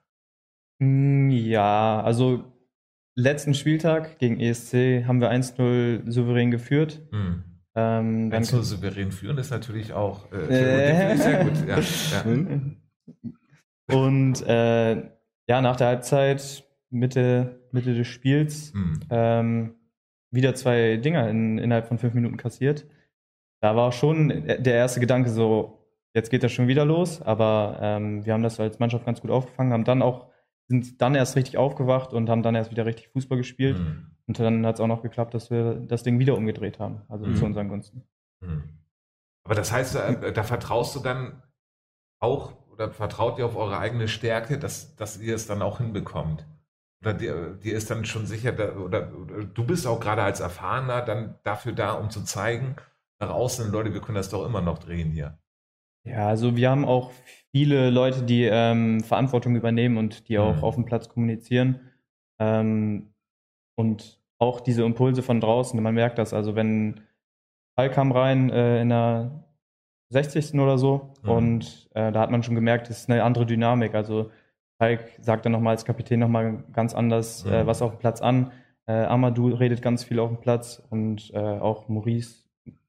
Mm, Ja, also letzten Spieltag gegen ESC haben wir 1-0 souverän geführt. Hm. Ähm, dann so souverän führen ist natürlich auch äh, Äh. sehr gut. Ja, ja. Hm? Und äh, ja, nach der Halbzeit, Mitte, Mitte des Spiels, Hm. ähm, wieder zwei Dinger in, innerhalb von fünf Minuten kassiert. Da war schon der erste Gedanke so, jetzt geht das schon wieder los, aber ähm, wir haben das als Mannschaft ganz gut aufgefangen, haben dann auch, sind dann erst richtig aufgewacht und haben dann erst wieder richtig Fußball gespielt. Hm. Und dann hat es auch noch geklappt, dass wir das Ding wieder umgedreht haben, also Mhm. zu unseren Gunsten. Hm. Aber das heißt, da, da vertraust du dann auch oder vertraut ihr auf eure eigene Stärke, dass, dass ihr es dann auch hinbekommt? Oder dir, dir ist dann schon sicher, da, oder, oder du bist auch gerade als Erfahrener dann dafür da, um zu zeigen, nach außen, Leute, wir können das doch immer noch drehen hier. Ja, also wir haben auch viele Leute, die ähm, Verantwortung übernehmen und die auch Mhm. auf dem Platz kommunizieren. Ähm, und auch diese Impulse von draußen, man merkt das. Also wenn Fall kam rein äh, in der 60. oder so Mhm. und äh, da hat man schon gemerkt, es ist eine andere Dynamik. Also Falk sagt dann nochmal als Kapitän nochmal ganz anders Mhm. äh, was auf dem Platz an. Äh, Amadou redet ganz viel auf dem Platz und äh, auch Maurice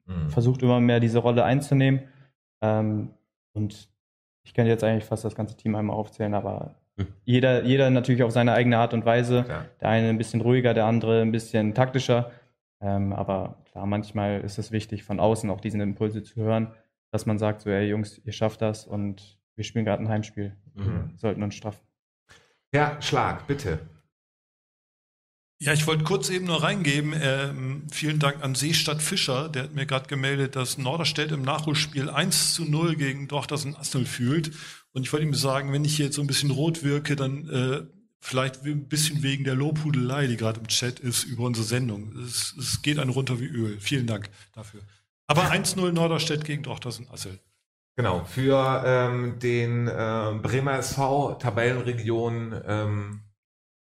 Hm. versucht immer mehr diese Rolle einzunehmen. Ähm, und ich könnte jetzt eigentlich fast das ganze Team einmal aufzählen, aber Hm. jeder, jeder natürlich auf seine eigene Art und Weise. Klar. Der eine ein bisschen ruhiger, der andere ein bisschen taktischer. Ähm, aber klar, manchmal ist es wichtig, von außen auch diese Impulse zu hören, dass man sagt, so, ey Jungs, ihr schafft das und wir spielen gerade ein Heimspiel. Mhm. Wir sollten uns straffen. Ja, Schlag, bitte. Ja, ich wollte kurz eben nur reingeben, ähm, vielen Dank an Seestadt Fischer, der hat mir gerade gemeldet, dass Norderstedt im Nachholspiel 1 zu 0 gegen Dortmund Assel fühlt. Und ich wollte ihm sagen, wenn ich jetzt so ein bisschen rot wirke, dann äh, vielleicht ein bisschen wegen der Lobhudelei, die gerade im Chat ist, über unsere Sendung. Es, es geht einem runter wie Öl. Vielen Dank dafür. Aber 1-0 Norderstedt gegen Dortmund Assel. Genau, für ähm, den äh, Bremer SV Tabellenregion, ähm,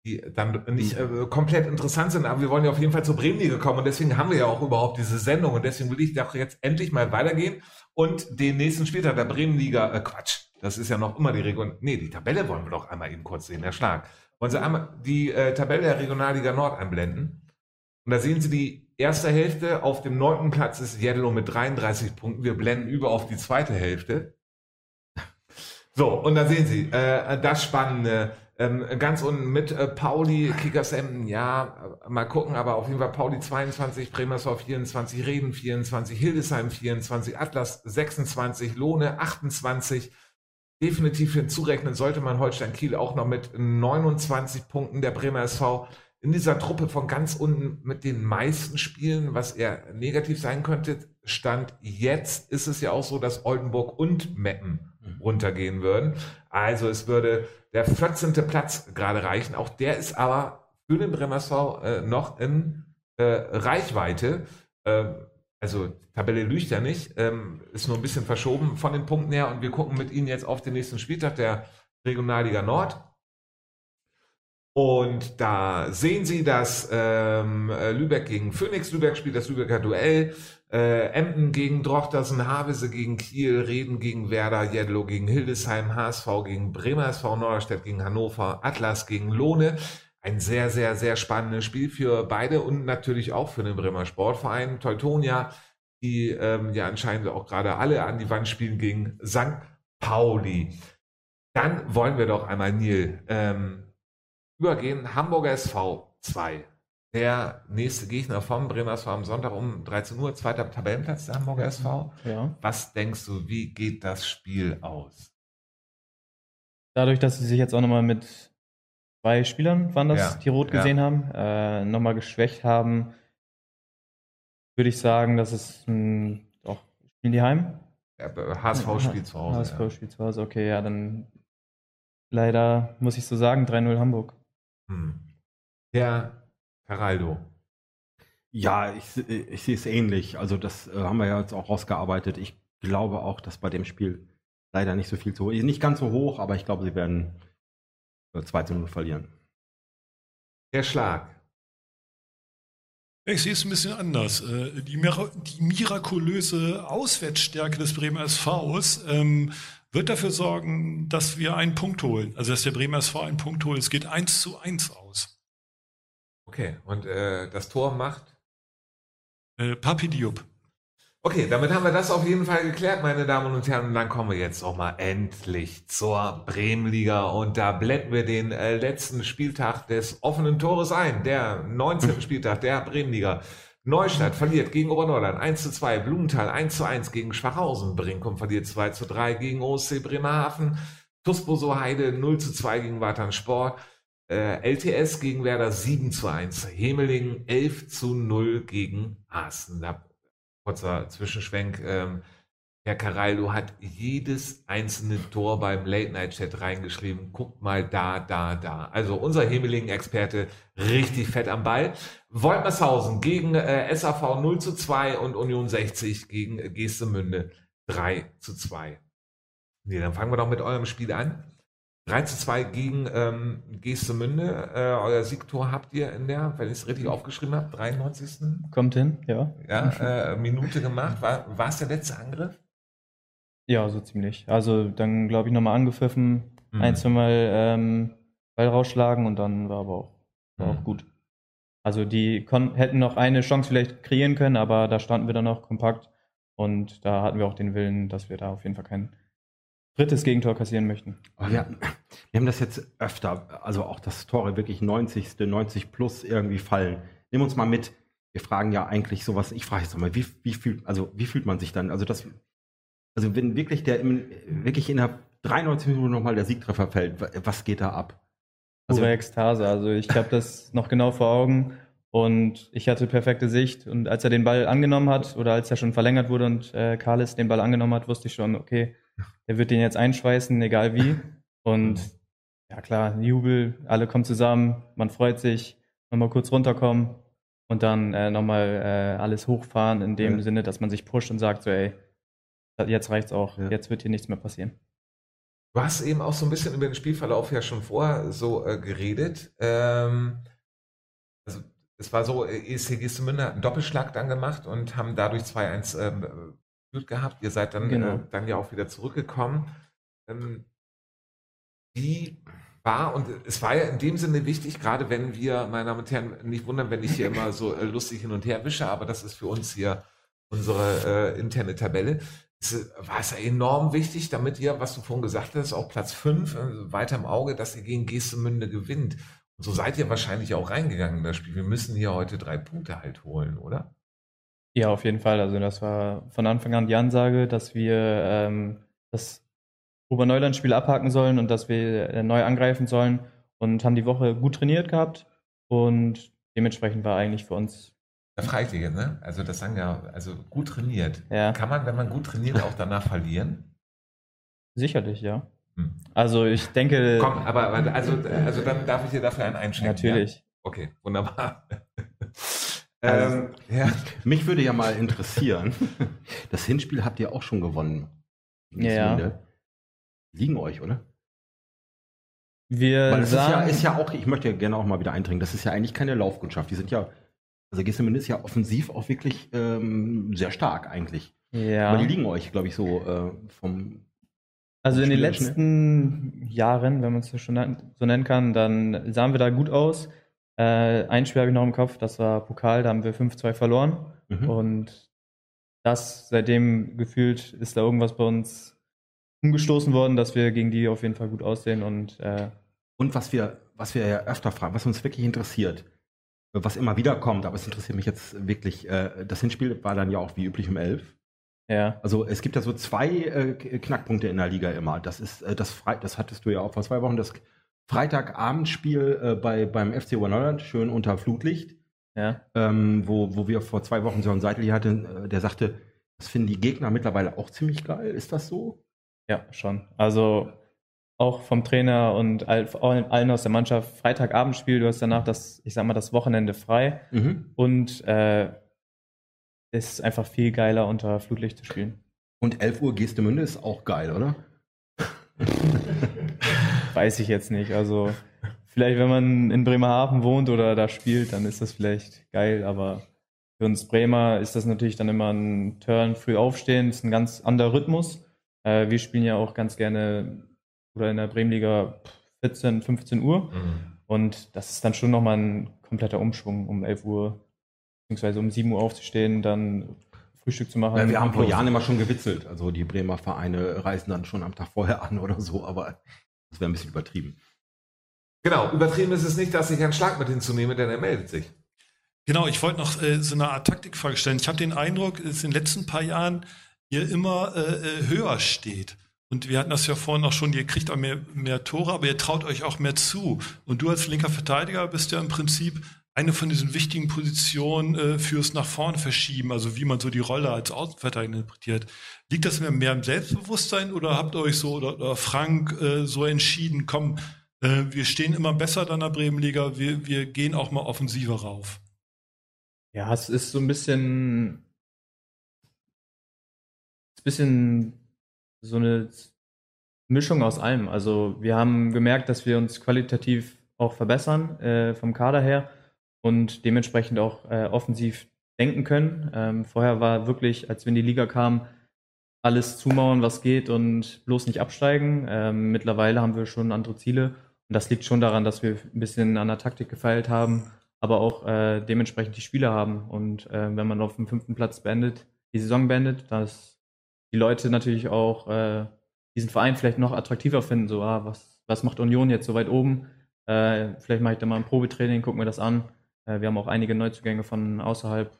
die dann nicht äh, komplett interessant sind, aber wir wollen ja auf jeden Fall zur Bremenliga kommen und deswegen haben wir ja auch überhaupt diese Sendung und deswegen will ich doch jetzt endlich mal weitergehen und den nächsten Spieltag der Bremenliga, äh, Quatsch, das ist ja noch immer die Region, nee, die Tabelle wollen wir doch einmal eben kurz sehen, der Schlag. Wollen Sie einmal die äh, Tabelle der Regionalliga Nord einblenden? Und da sehen Sie die erste Hälfte. Auf dem neunten Platz ist Jedlo mit 33 Punkten. Wir blenden über auf die zweite Hälfte. So, und da sehen Sie äh, das Spannende. Ähm, ganz unten mit äh, Pauli, Kickers Emden, ja, mal gucken, aber auf jeden Fall Pauli 22, Bremersdorf 24, Reden 24, Hildesheim 24, Atlas 26, Lohne 28. Definitiv hinzurechnen sollte man Holstein Kiel auch noch mit 29 Punkten. Der Bremer SV in dieser Truppe von ganz unten mit den meisten Spielen, was eher negativ sein könnte, stand jetzt ist es ja auch so, dass Oldenburg und Meppen runtergehen würden. Also es würde der 14. Platz gerade reichen. Auch der ist aber für den Bremer SV äh, noch in äh, Reichweite. Ähm, also Tabelle lügt ja nicht, ähm, ist nur ein bisschen verschoben von den Punkten her und wir gucken mit Ihnen jetzt auf den nächsten Spieltag der Regionalliga Nord. Und da sehen Sie, dass ähm, äh, Lübeck gegen Phoenix, Lübeck spielt das Lübecker Duell, äh, Emden gegen Drochtersen, Havese gegen Kiel, Reden gegen Werder, Jedlo gegen Hildesheim, HSV gegen Bremer SV, Norderstedt gegen Hannover, Atlas gegen Lohne. Ein sehr, sehr, sehr spannendes Spiel für beide und natürlich auch für den Bremer Sportverein Teutonia, die ähm, ja anscheinend auch gerade alle an die Wand spielen gegen St. Pauli. Dann wollen wir doch einmal, Neil, ähm, übergehen. Hamburger SV 2. Der nächste Gegner vom Bremer SV am Sonntag um 13 Uhr, zweiter Tabellenplatz der Hamburger SV. Ja. Was denkst du, wie geht das Spiel aus? Dadurch, dass sie sich jetzt auch nochmal mit zwei Spielern, waren das, Ja, die rot ja. gesehen haben, äh, nochmal geschwächt haben, würde ich sagen, dass es ein, doch, spielen die heim? Ja, HSV spielt zu Hause. HSV ja. spielt zu Hause, okay, ja, dann leider muss ich so sagen, 3-0 Hamburg. Hm. Herr Caraldo. Ja, ich, ich sehe es ähnlich. Also das äh, haben wir ja jetzt auch rausgearbeitet. Ich glaube auch, dass bei dem Spiel leider nicht so viel zu hoch ist. Nicht ganz so hoch, aber ich glaube, sie werden äh, 2 zu 0 verlieren. Herr Schlag. Ich sehe es ein bisschen anders. Äh, Die, die mirakulöse Auswärtsstärke des Bremer SVs ähm, wird dafür sorgen, dass wir einen Punkt holen. Also dass der Bremer SV einen Punkt holt. Es geht 1 zu 1 aus. Okay, und äh, das Tor macht? Äh, Papi Diop. Okay, damit haben wir das auf jeden Fall geklärt, meine Damen und Herren. Und dann kommen wir jetzt auch mal endlich zur Bremenliga. Und da blenden wir den äh, letzten Spieltag des offenen Tores ein. Der 19. Spieltag der Bremenliga. Neustadt verliert gegen Oberneuland 1 zu 2, Blumenthal 1 zu 1 gegen Schwachhausen, Brinkum verliert 2 zu 3 gegen OSC Bremerhaven, Tusboso Heide 0 zu 2 gegen Watern Sport, äh, LTS gegen Werder 7 zu 1, Hemeling 11 zu 0 gegen. Da kurzer Zwischenschwenk. Ähm, Herr Caraldo hat jedes einzelne Tor beim Late-Night-Chat reingeschrieben. Guckt mal da, da, da. Also unser Hemeling-Experte richtig fett am Ball. Woltmershausen gegen äh, SAV 0 zu 2 und Union 60 gegen äh, Geestemünde 3 zu 2. Nee, dann fangen wir doch mit eurem Spiel an. 3 zu 2 gegen ähm, Geestemünde. Äh, euer Siegtor habt ihr in der, wenn ich es richtig aufgeschrieben habe, 93 Kommt hin, ja. ja, äh, Minute gemacht. War, war es der letzte Angriff? Ja, so ziemlich. Also dann, glaube ich, nochmal angepfiffen, Mhm. ein, zweimal ähm, Ball rausschlagen und dann war aber auch, war Mhm. auch gut. Also die hätten noch eine Chance vielleicht kreieren können, aber da standen wir dann noch kompakt und da hatten wir auch den Willen, dass wir da auf jeden Fall kein drittes Gegentor kassieren möchten. Aber wir, wir haben das jetzt öfter, also auch das Tore wirklich 90. 90 plus irgendwie fallen. Nimm uns mal mit. Wir fragen ja eigentlich sowas, ich frage jetzt nochmal, wie, wie fühlt, also wie fühlt man sich dann? Also das, also wenn wirklich der im, wirklich innerhalb 93 Minuten nochmal der Siegtreffer fällt, wa- was geht da ab? Also, Pure Ekstase. Also ich habe das noch genau vor Augen und ich hatte perfekte Sicht. Und als er den Ball angenommen hat oder als er schon verlängert wurde und äh, Karlis den Ball angenommen hat, wusste ich schon, okay, der wird den jetzt einschweißen, egal wie. Und ja klar, Jubel, alle kommen zusammen, man freut sich, nochmal kurz runterkommen und dann äh, nochmal äh, alles hochfahren in dem Ja. Sinne, dass man sich pusht und sagt so, ey, jetzt reicht's auch, Ja. jetzt wird hier nichts mehr passieren. Du hast eben auch so ein bisschen über den Spielverlauf ja schon vorher so äh, geredet. Ähm, also es war so, äh, ESC Gestemünde hat einen Doppelschlag dann gemacht und haben dadurch 2-1 ähm, gehabt. Ihr seid dann, Genau. äh, dann ja auch wieder zurückgekommen. Ähm, wie war, und es war ja in dem Sinne wichtig, gerade wenn wir, meine Damen und Herren, nicht wundern, wenn ich hier immer so äh, lustig hin und her wische, aber das ist für uns hier unsere äh, interne Tabelle. Es äh, war es ja enorm wichtig, damit ihr, was du vorhin gesagt hast, auch Platz 5 äh, weiter im Auge, dass ihr gegen Geestemünde gewinnt. Und so seid ihr wahrscheinlich auch reingegangen in das Spiel. Wir müssen hier heute drei Punkte halt holen, oder? Ja, auf jeden Fall. Also das war von Anfang an die Ansage, dass wir ähm, das Oberneuland-Spiel abhaken sollen und dass wir äh, neu angreifen sollen und haben die Woche gut trainiert gehabt und dementsprechend war eigentlich für uns, Da frage ich dich jetzt, ne? Also das sagen ja, also gut trainiert. ja, Kann man, wenn man gut trainiert, auch danach verlieren? sicherlich, ja. Hm. Also ich denke, Komm, aber aber also, also dann darf ich dir dafür einen einschenken. natürlich. Ja? Okay, wunderbar. Also- ähm, ja. mich würde ja mal interessieren, das Hinspiel habt ihr auch schon gewonnen. Ja, ja. Liegen euch, oder? Wir Weil es ist ja, sahen, ist ja auch, ich möchte ja gerne auch mal wieder eindringen, das ist ja eigentlich keine Laufkundschaft. Die sind ja, also Geestemünde ist ja offensiv auch wirklich ähm, sehr stark eigentlich. ja. Aber die liegen euch, glaube ich, so äh, vom. Also in den letzten Jahren, wenn man es so schon nen- so nennen kann, dann sahen wir da gut aus. Äh, ein Spiel habe ich noch im Kopf, das war Pokal, da haben wir 5-2 verloren. Mhm. Und das seitdem gefühlt ist da irgendwas bei uns umgestoßen worden, dass wir gegen die auf jeden Fall gut aussehen und äh, Und was wir, was wir ja öfter fragen, was uns wirklich interessiert, was immer wieder kommt, aber es interessiert mich jetzt wirklich, äh, das Hinspiel war dann ja auch wie üblich um elf. Ja. Also es gibt ja so zwei äh, Knackpunkte in der Liga immer. Das ist äh, das Fre das hattest du ja auch vor zwei Wochen, das Freitagabendspiel äh, bei, beim FC Oberneurland, schön unter Flutlicht, Ja. ähm, wo, wo wir vor zwei Wochen so einen Seitli hatten, äh, der sagte, das finden die Gegner mittlerweile auch ziemlich geil. Ist das so? Ja, schon. Also auch vom Trainer und all, allen aus der Mannschaft. Freitagabendspiel, du hast danach das, ich sag mal, das Wochenende frei Mhm. und äh, es ist einfach viel geiler unter Flutlicht zu spielen. Und 11 Uhr Gestemünde ist auch geil, oder? Weiß ich jetzt nicht. Also vielleicht, wenn man in Bremerhaven wohnt oder da spielt, dann ist das vielleicht geil, aber für uns Bremer ist das natürlich dann immer ein Turn früh aufstehen, ist ein ganz anderer Rhythmus. Äh, wir spielen ja auch ganz gerne oder in der Bremenliga 14, 15 Uhr Mhm. und das ist dann schon nochmal ein kompletter Umschwung, um 11 Uhr beziehungsweise um 7 Uhr aufzustehen, dann Frühstück zu machen. Weil wir haben vor. Jahren immer schon gewitzelt. Also die Bremer Vereine reisen dann schon am Tag vorher an oder so, aber das wäre ein bisschen übertrieben. Genau, übertrieben ist es nicht, dass ich einen Schlag mit hinzunehme, denn er meldet sich. Genau, ich wollte noch äh, so eine Art Taktikfrage stellen. Ich habe den Eindruck, dass in den letzten paar Jahren ihr immer äh, äh, höher steht. Und wir hatten das ja vorhin auch schon, ihr kriegt auch mehr, mehr Tore, aber ihr traut euch auch mehr zu. Und du als linker Verteidiger bist ja im Prinzip eine von diesen wichtigen Positionen äh, fürs nach vorne verschieben, also wie man so die Rolle als Außenverteidiger interpretiert. Liegt das mehr, im Selbstbewusstsein oder habt ihr euch so, oder, oder Frank äh, so entschieden, komm, äh, wir stehen immer besser dann der Bremenliga, wir, wir gehen auch mal offensiver rauf? Ja, es ist so ein bisschen, ein bisschen so eine Mischung aus allem. Also wir haben gemerkt, dass wir uns qualitativ auch verbessern äh, vom Kader her und dementsprechend auch äh, offensiv denken können. Ähm, vorher war wirklich, als in die Liga kamen, alles zumauern, was geht und bloß nicht absteigen. Ähm, mittlerweile haben wir schon andere Ziele und das liegt schon daran, dass wir ein bisschen an der Taktik gefeilt haben, aber auch äh, dementsprechend die Spieler haben. Und äh, wenn man auf dem fünften Platz beendet, die Saison beendet, dass die Leute natürlich auch äh, diesen Verein vielleicht noch attraktiver finden. So, ah, was, was macht Union jetzt so weit oben? Äh, vielleicht mache ich da mal ein Probetraining, guck mir das an. Äh, wir haben auch einige Neuzugänge von außerhalb.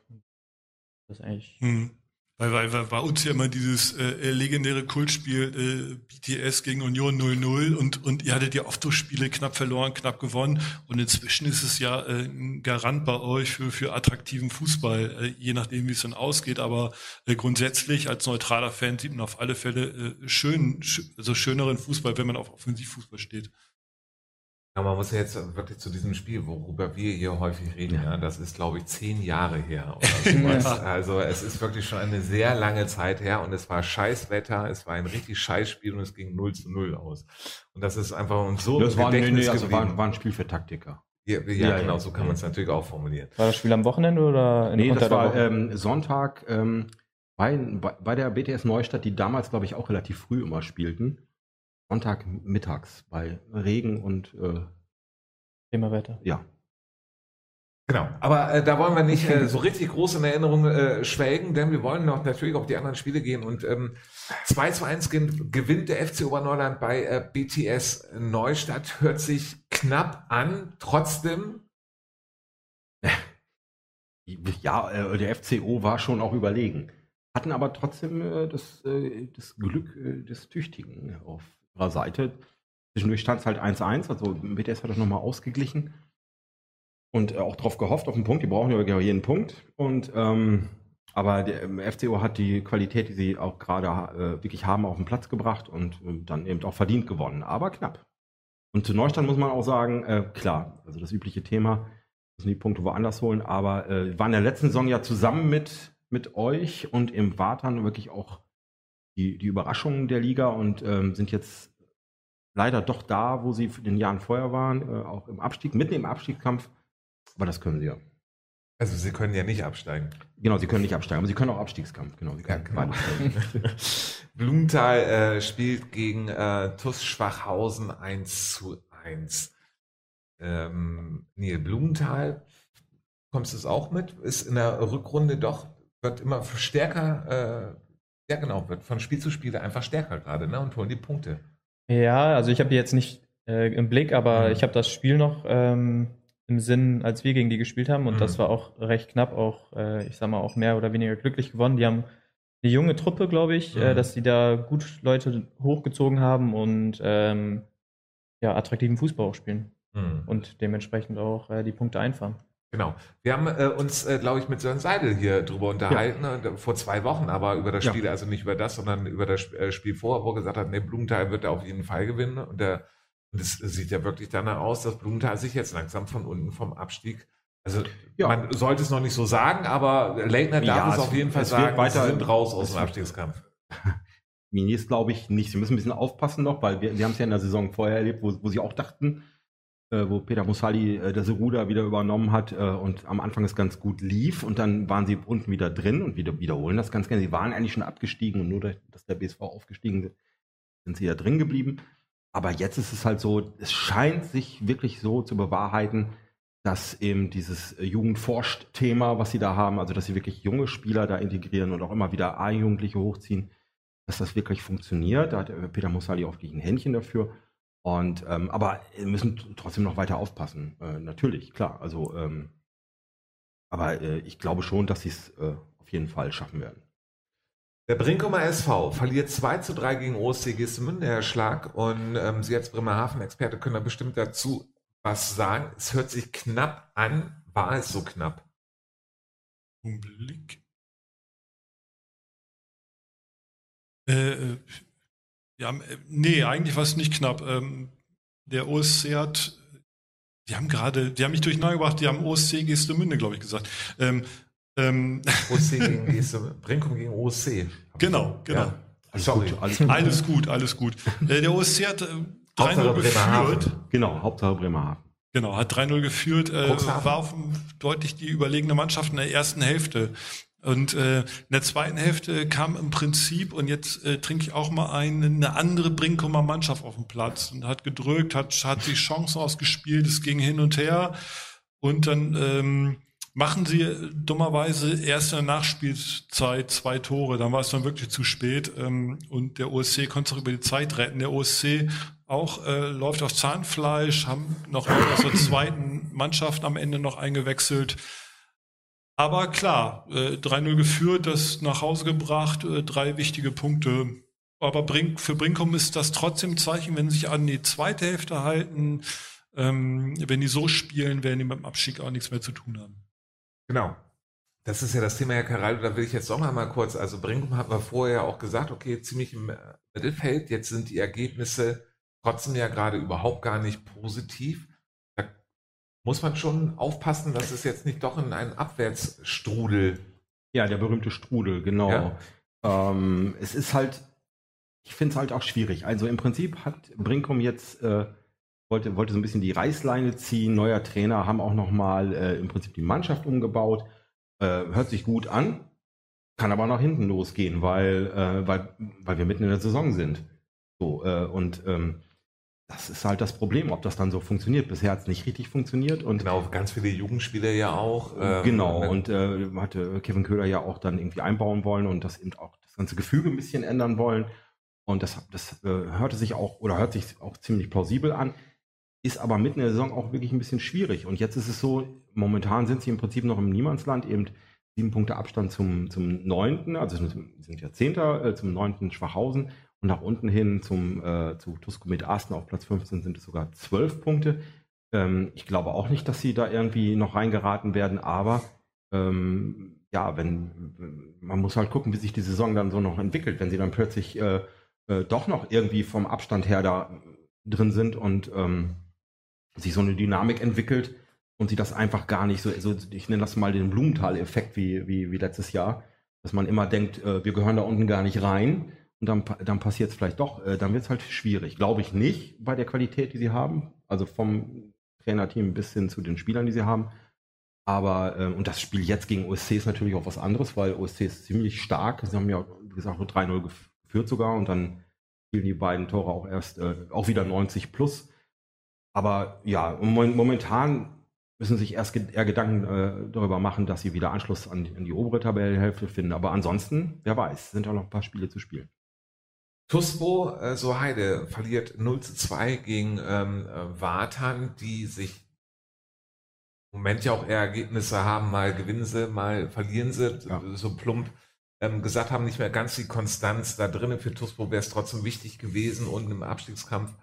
Das ist eigentlich. Hm. Weil, weil, weil bei uns ja immer dieses äh, legendäre Kultspiel äh, BTS gegen Union 0-0 und, und ihr hattet ja oft so Spiele knapp verloren, knapp gewonnen und inzwischen ist es ja äh, ein Garant bei euch für, für attraktiven Fußball, äh, je nachdem wie es dann ausgeht, aber äh, grundsätzlich als neutraler Fan sieht man auf alle Fälle äh, schön, sch also schöneren Fußball, wenn man auf Offensivfußball steht. Ja, man muss ja jetzt wirklich zu diesem Spiel, worüber wir hier häufig reden, ja, das ist, glaube ich, zehn Jahre her oder sowas. Also es ist wirklich schon eine sehr lange Zeit her und es war Scheißwetter, es war ein richtig Scheißspiel und es ging 0 zu 0 aus. Und das ist einfach uns so Das war, nee, nee, also war, war ein Spiel für Taktiker. ja, ja, Ja, genau, ja. so kann man es natürlich auch formulieren. War das Spiel am Wochenende oder in Nee, das war ähm, Sonntag ähm, bei, bei, bei der BTS Neustadt, die damals, glaube ich, auch relativ früh immer spielten. Sonntag mittags bei Regen und äh, Thema Wetter. ja. Genau, aber äh, da wollen wir nicht äh, so richtig groß in Erinnerung äh, schwelgen, denn wir wollen noch natürlich auf die anderen Spiele gehen und ähm, 2 zu 1 gewinnt gewinnt der FC Oberneuland bei äh, BTS Neustadt, hört sich knapp an, trotzdem Ja, äh, der FCO war schon auch überlegen. Hatten aber trotzdem äh, das, äh, das Glück äh, des Tüchtigen auf ihrer Seite. Zwischendurch stand es halt 1-1, also BTS hat das nochmal ausgeglichen und äh, auch drauf gehofft auf den Punkt. Die brauchen ja jeden Punkt. Und ähm, aber der ähm, FCO hat die Qualität, die sie auch gerade äh, wirklich haben, auf den Platz gebracht und äh, dann eben auch verdient gewonnen, aber knapp. Und zu Neustadt muss man auch sagen, äh, klar, also das übliche Thema, müssen die Punkte woanders holen, aber äh, waren in der letzten Saison ja zusammen mit, mit euch und im Wartan wirklich auch die, die Überraschungen der Liga und ähm, sind jetzt leider doch da, wo sie in den Jahren vorher waren, äh, auch im Abstieg, mitten im Abstiegskampf. Aber das können sie ja. Also sie können ja nicht absteigen. Genau, sie können nicht absteigen, aber sie können auch Abstiegskampf. Genau, sie Ja, können genau. beides. Blumenthal äh, spielt gegen äh, TuS Schwachhausen 1 zu 1. Ähm, Neil Blumenthal, kommst du es auch mit? Ist in der Rückrunde doch, wird immer stärker, äh, ja genau, wird von Spiel zu Spiel einfach stärker gerade, ne? Und holen die Punkte. Ja, also ich habe die jetzt nicht äh, im Blick, aber Mhm. ich habe das Spiel noch ähm, im Sinn, als wir gegen die gespielt haben. Und Mhm. das war auch recht knapp, auch, äh, ich sag mal, auch mehr oder weniger glücklich gewonnen. Die haben eine junge Truppe, glaube ich, äh, Mhm. dass die da gut Leute hochgezogen haben und ähm, ja, attraktiven Fußball auch spielen Hm. und dementsprechend auch äh, die Punkte einfahren. Genau. Wir haben äh, uns, äh, glaube ich, mit Sören Seidel hier drüber unterhalten, äh, vor zwei Wochen, aber über das Ja. Spiel, also nicht über das, sondern über das äh, Spiel vorher, wo er gesagt hat, nee, Blumenthal wird er auf jeden Fall gewinnen. Und, der, es sieht ja wirklich danach aus, dass Blumenthal sich jetzt langsam von unten vom Abstieg, also Ja. man sollte es noch nicht so sagen, aber Leitner darf Ja, es auf jeden Fall sagen, weiter- sie sind raus aus dem Abstiegskampf. Minis glaube ich nicht. Sie müssen ein bisschen aufpassen noch, weil wir, wir haben es ja in der Saison vorher erlebt, wo, wo sie auch dachten, wo Peter Mussali äh, das Ruder wieder übernommen hat äh, und am Anfang es ganz gut lief und dann waren sie unten wieder drin und wieder wiederholen das ganz gerne. Sie waren eigentlich schon abgestiegen und nur, dass der BSV aufgestiegen ist, sind sie ja drin geblieben. Aber jetzt ist es halt so, es scheint sich wirklich so zu bewahrheiten, dass eben dieses äh, Jugendforscht-Thema, was sie da haben, also dass sie wirklich junge Spieler da integrieren und auch immer wieder A-Jugendliche hochziehen, dass das wirklich funktioniert. Da hat äh, Peter Mussali auch wirklich ein Händchen dafür. Und ähm, aber wir müssen trotzdem noch weiter aufpassen. Äh, natürlich, klar. Also, ähm, aber äh, ich glaube schon, dass sie es äh, auf jeden Fall schaffen werden. Der Brinkumer SV verliert 2 zu 3 gegen OSC Geestemünde, Herr Schlag. Und ähm, Sie als Bremerhaven-Experte können da bestimmt dazu was sagen. Es hört sich knapp an. War es so knapp? Augenblick. Äh, äh, ja, äh, nee, eigentlich war es nicht knapp. Ähm, der OSC hat, die haben gerade, die haben mich durcheinander gebracht, die haben OSC Gestemünde, glaube ich, gesagt. Ähm, ähm, OSC gegen Geestemünde. Brinkum gegen OSC. genau, genau. Ja. Alles Sorry. gut, alles gut. Alles gut, alles gut. Äh, der OSC hat äh, 3-0 Hauptsache Bremerhaven. geführt. Genau, Hauptsache Bremerhaven. Genau, hat 3-0 geführt, äh, war auf deutlich die überlegene Mannschaft in der ersten Hälfte. Und äh, in der zweiten Hälfte kam im Prinzip, und jetzt äh, trinke ich auch mal ein, eine andere Brinkumer Mannschaft auf dem Platz und hat gedrückt, hat, hat die Chancen ausgespielt, es ging hin und her. Und dann ähm, machen sie dummerweise erst in der Nachspielzeit zwei Tore. Dann war es dann wirklich zu spät. Ähm, und der OSC konnte es auch über die Zeit retten. Der OSC auch äh, läuft auf Zahnfleisch, haben noch aus der zweiten Mannschaft am Ende noch eingewechselt. Aber klar, äh, 3-0 geführt, das nach Hause gebracht, äh, drei wichtige Punkte. Aber Brink, für Brinkum ist das trotzdem ein Zeichen, wenn sie sich an die zweite Hälfte halten, ähm, wenn die so spielen, werden die mit dem Abstieg auch nichts mehr zu tun haben. Genau. Das ist ja das Thema, Herr Karaldo, da will ich jetzt doch noch mal kurz, also Brinkum hat wir vorher auch gesagt, okay, ziemlich im äh, Mittelfeld, jetzt sind die Ergebnisse trotzdem ja gerade überhaupt gar nicht positiv. Muss man schon aufpassen, dass es jetzt nicht doch in einen Abwärtsstrudel. Ja, der berühmte Strudel, genau. Ja. Ähm, es ist halt, ich finde es halt auch schwierig. Also im Prinzip hat Brinkum jetzt, äh, wollte, wollte so ein bisschen die Reißleine ziehen, neuer Trainer, haben auch nochmal äh, im Prinzip die Mannschaft umgebaut. Äh, hört sich gut an, kann aber nach hinten losgehen, weil, äh, weil, weil wir mitten in der Saison sind. So, äh, und ähm, das ist halt das Problem, ob das dann so funktioniert. Bisher hat es nicht richtig funktioniert und Genau, ganz viele Jugendspieler ja auch. ähm, genau, und äh, hatte Kevin Köhler ja auch dann irgendwie einbauen wollen und das eben auch das ganze Gefüge ein bisschen ändern wollen. Und das, das äh, hörte sich auch oder hört sich auch ziemlich plausibel an, ist aber mitten in der Saison auch wirklich ein bisschen schwierig. Und jetzt ist es so, momentan sind sie im Prinzip noch im Niemandsland, eben sieben Punkte Abstand zum, zum neunten, also sind, sind ja Zehnter, äh, zum neunten Schwachhausen und nach unten hin zum, äh, zu Tusco mit Asten auf Platz 15 sind es sogar zwölf Punkte. Ähm, ich glaube auch nicht, dass sie da irgendwie noch reingeraten werden, aber ähm, ja, wenn man muss halt gucken, wie sich die Saison dann so noch entwickelt, wenn sie dann plötzlich äh, äh, doch noch irgendwie vom Abstand her da drin sind und ähm, sich so eine Dynamik entwickelt und sie das einfach gar nicht so, so ich nenne das mal den Blumenthal-Effekt wie, wie, wie letztes Jahr, dass man immer denkt, äh, wir gehören da unten gar nicht rein und dann, dann passiert es vielleicht doch, äh, dann wird es halt schwierig. Glaube ich nicht bei der Qualität, die sie haben, also vom Trainerteam bis hin zu den Spielern, die sie haben. Aber, äh, und das Spiel jetzt gegen OSC ist natürlich auch was anderes, weil OSC ist ziemlich stark. Sie haben ja, wie gesagt, nur 3-0 gef- geführt sogar und dann spielen die beiden Tore auch erst, äh, auch wieder 90 plus. Aber ja, mom- momentan müssen sich erst eher Gedanken äh, darüber machen, dass sie wieder Anschluss an, die- an die obere Tabellenhälfte finden. Aber ansonsten, wer weiß, sind ja noch ein paar Spiele zu spielen. Tuspo äh, Soheide verliert 0 zu 2 gegen ähm, äh, Watan, die sich Moment ja auch eher Ergebnisse haben, mal gewinnen sie, mal verlieren sie, ja. so plump ähm, gesagt haben, nicht mehr ganz die Konstanz da drinnen. Für TUSPO wäre es trotzdem wichtig gewesen und im Abstiegskampf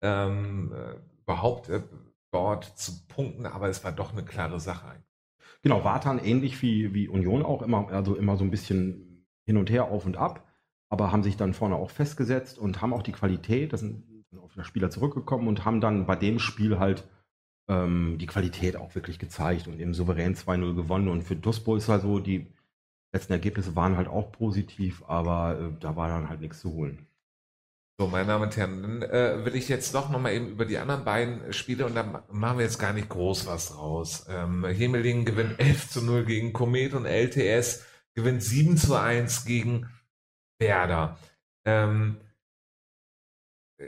ähm, äh, überhaupt äh, dort zu punkten, aber es war doch eine klare Sache eigentlich. Genau, Wartan ähnlich wie, wie Union auch immer, also immer so ein bisschen hin und her, auf und ab, aber haben sich dann vorne auch festgesetzt und haben auch die Qualität, das sind auf der Spieler zurückgekommen und haben dann bei dem Spiel halt ähm, die Qualität auch wirklich gezeigt und eben souverän 2-0 gewonnen. Und für Duspo ist halt so, die letzten Ergebnisse waren halt auch positiv, aber äh, da war dann halt nichts zu holen. So, meine Damen und Herren, dann äh, will ich jetzt doch nochmal eben über die anderen beiden Spiele und da machen wir jetzt gar nicht groß was raus. Ähm, Hemeling gewinnt 11 zu 0 gegen Komet und LTS gewinnt 7 zu 1 gegen Werder. Ähm,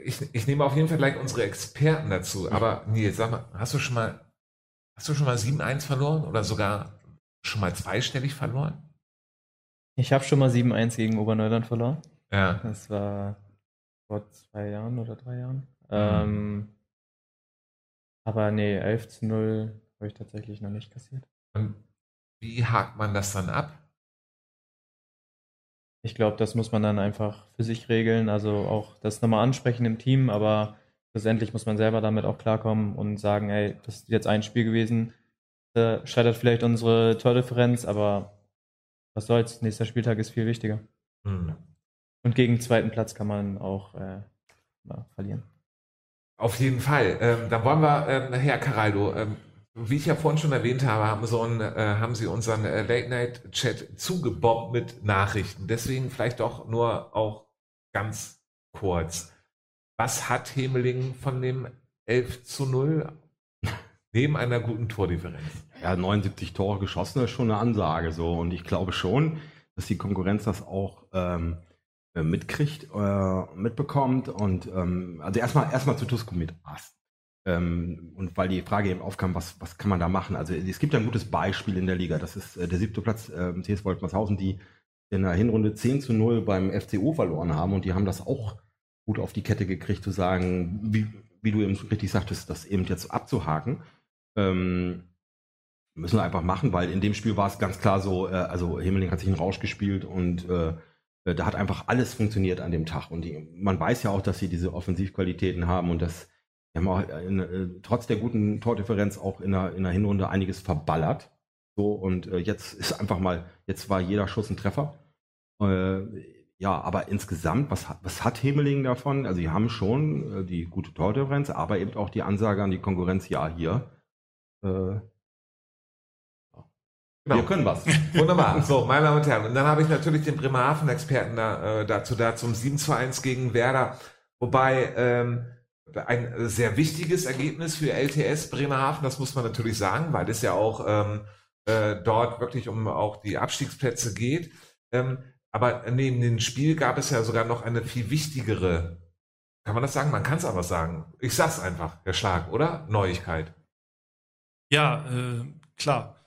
ich, ich nehme auf jeden Fall gleich unsere Experten dazu, aber Nils, sag mal, hast du schon mal, hast du schon mal 7-1 verloren oder sogar schon mal zweistellig verloren? Ich habe schon mal 7-1 gegen Oberneuland verloren. Ja. Das war vor zwei Jahren oder drei Jahren. Mhm. Ähm, aber nee, 11 zu 0 habe ich tatsächlich noch nicht kassiert. Und wie hakt man das dann ab? Ich glaube, das muss man dann einfach für sich regeln. Also auch das nochmal ansprechen im Team, aber schlussendlich muss man selber damit auch klarkommen und sagen, ey, das ist jetzt ein Spiel gewesen. Da scheitert vielleicht unsere Tordifferenz, aber was soll's, nächster Spieltag ist viel wichtiger. Mhm. Und gegen zweiten Platz kann man auch äh, na, verlieren. Auf jeden Fall. Ähm, dann wollen wir, ähm, Herr Caraldo, ähm, wie ich ja vorhin schon erwähnt habe, haben, so ein, äh, haben Sie unseren äh, Late-Night-Chat zugebombt mit Nachrichten. Deswegen vielleicht doch nur auch ganz kurz. Was hat Hemeling von dem 11 zu 0 neben einer guten Tordifferenz? ja, 79 Tore geschossen ist schon eine Ansage so. Und ich glaube schon, dass die Konkurrenz das auch ähm, äh, mitkriegt, äh, mitbekommt. Und ähm, also erstmal erstmal zu Tusko mit Ast. Ähm, und weil die Frage eben aufkam, was, was kann man da machen? Also es gibt ja ein gutes Beispiel in der Liga. Das ist äh, der siebte Platz äh, TS Wolfmershausen, die in der Hinrunde 10 zu 0 beim FCO verloren haben und die haben das auch gut auf die Kette gekriegt, zu sagen, wie, wie du eben richtig sagtest, das eben jetzt abzuhaken. Ähm, Müssen wir einfach machen, weil in dem Spiel war es ganz klar so, äh, also Himmeling hat sich einen Rausch gespielt und äh, äh, da hat einfach alles funktioniert an dem Tag. Und die, man weiß ja auch, dass sie diese Offensivqualitäten haben und dass die haben auch in, äh, trotz der guten Tordifferenz auch in der, in der Hinrunde einiges verballert. So, und äh, jetzt ist einfach mal, jetzt war jeder Schuss ein Treffer. Äh, ja, aber insgesamt, was, was hat Hemeling davon? Also, sie haben schon äh, die gute Tordifferenz, aber eben auch die Ansage an die Konkurrenz, ja, hier, äh, Genau. Wir können was. Wunderbar. So, meine Damen und Herren. Und dann habe ich natürlich den Bremerhaven-Experten da, äh, dazu da zum 7 zu 1 gegen Werder. Wobei ähm, ein sehr wichtiges Ergebnis für LTS Bremerhaven, das muss man natürlich sagen, weil es ja auch ähm, äh, dort wirklich um auch die Abstiegsplätze geht. Ähm, aber neben dem Spiel gab es ja sogar noch eine viel wichtigere, kann man das sagen? Man kann es aber sagen. Ich sag's einfach, der Schlag, oder? Neuigkeit. Ja, äh, klar.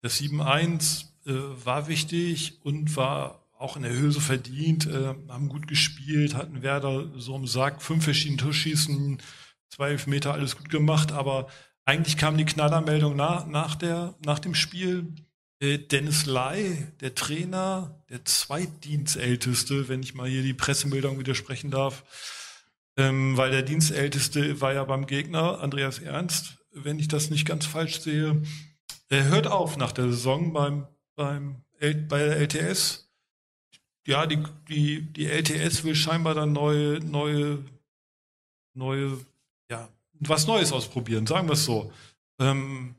Das 7-1 äh, war wichtig und war auch in der Höhe so verdient, äh, haben gut gespielt, hatten Werder so im Sack, fünf verschiedene Torschießen, zwei Meter, alles gut gemacht, aber eigentlich kam die Knallermeldung nach, nach, der, nach dem Spiel. Äh, Dennis Lai, der Trainer, der zweitdienstälteste, wenn ich mal hier die Pressemeldung widersprechen darf, ähm, weil der Dienstälteste war ja beim Gegner, Andreas Ernst, wenn ich das nicht ganz falsch sehe. Er hört auf nach der Saison beim, beim bei der LTS. Ja, die, die, die LTS will scheinbar dann neue, neue, neue, ja, was Neues ausprobieren, sagen wir es so. Ähm,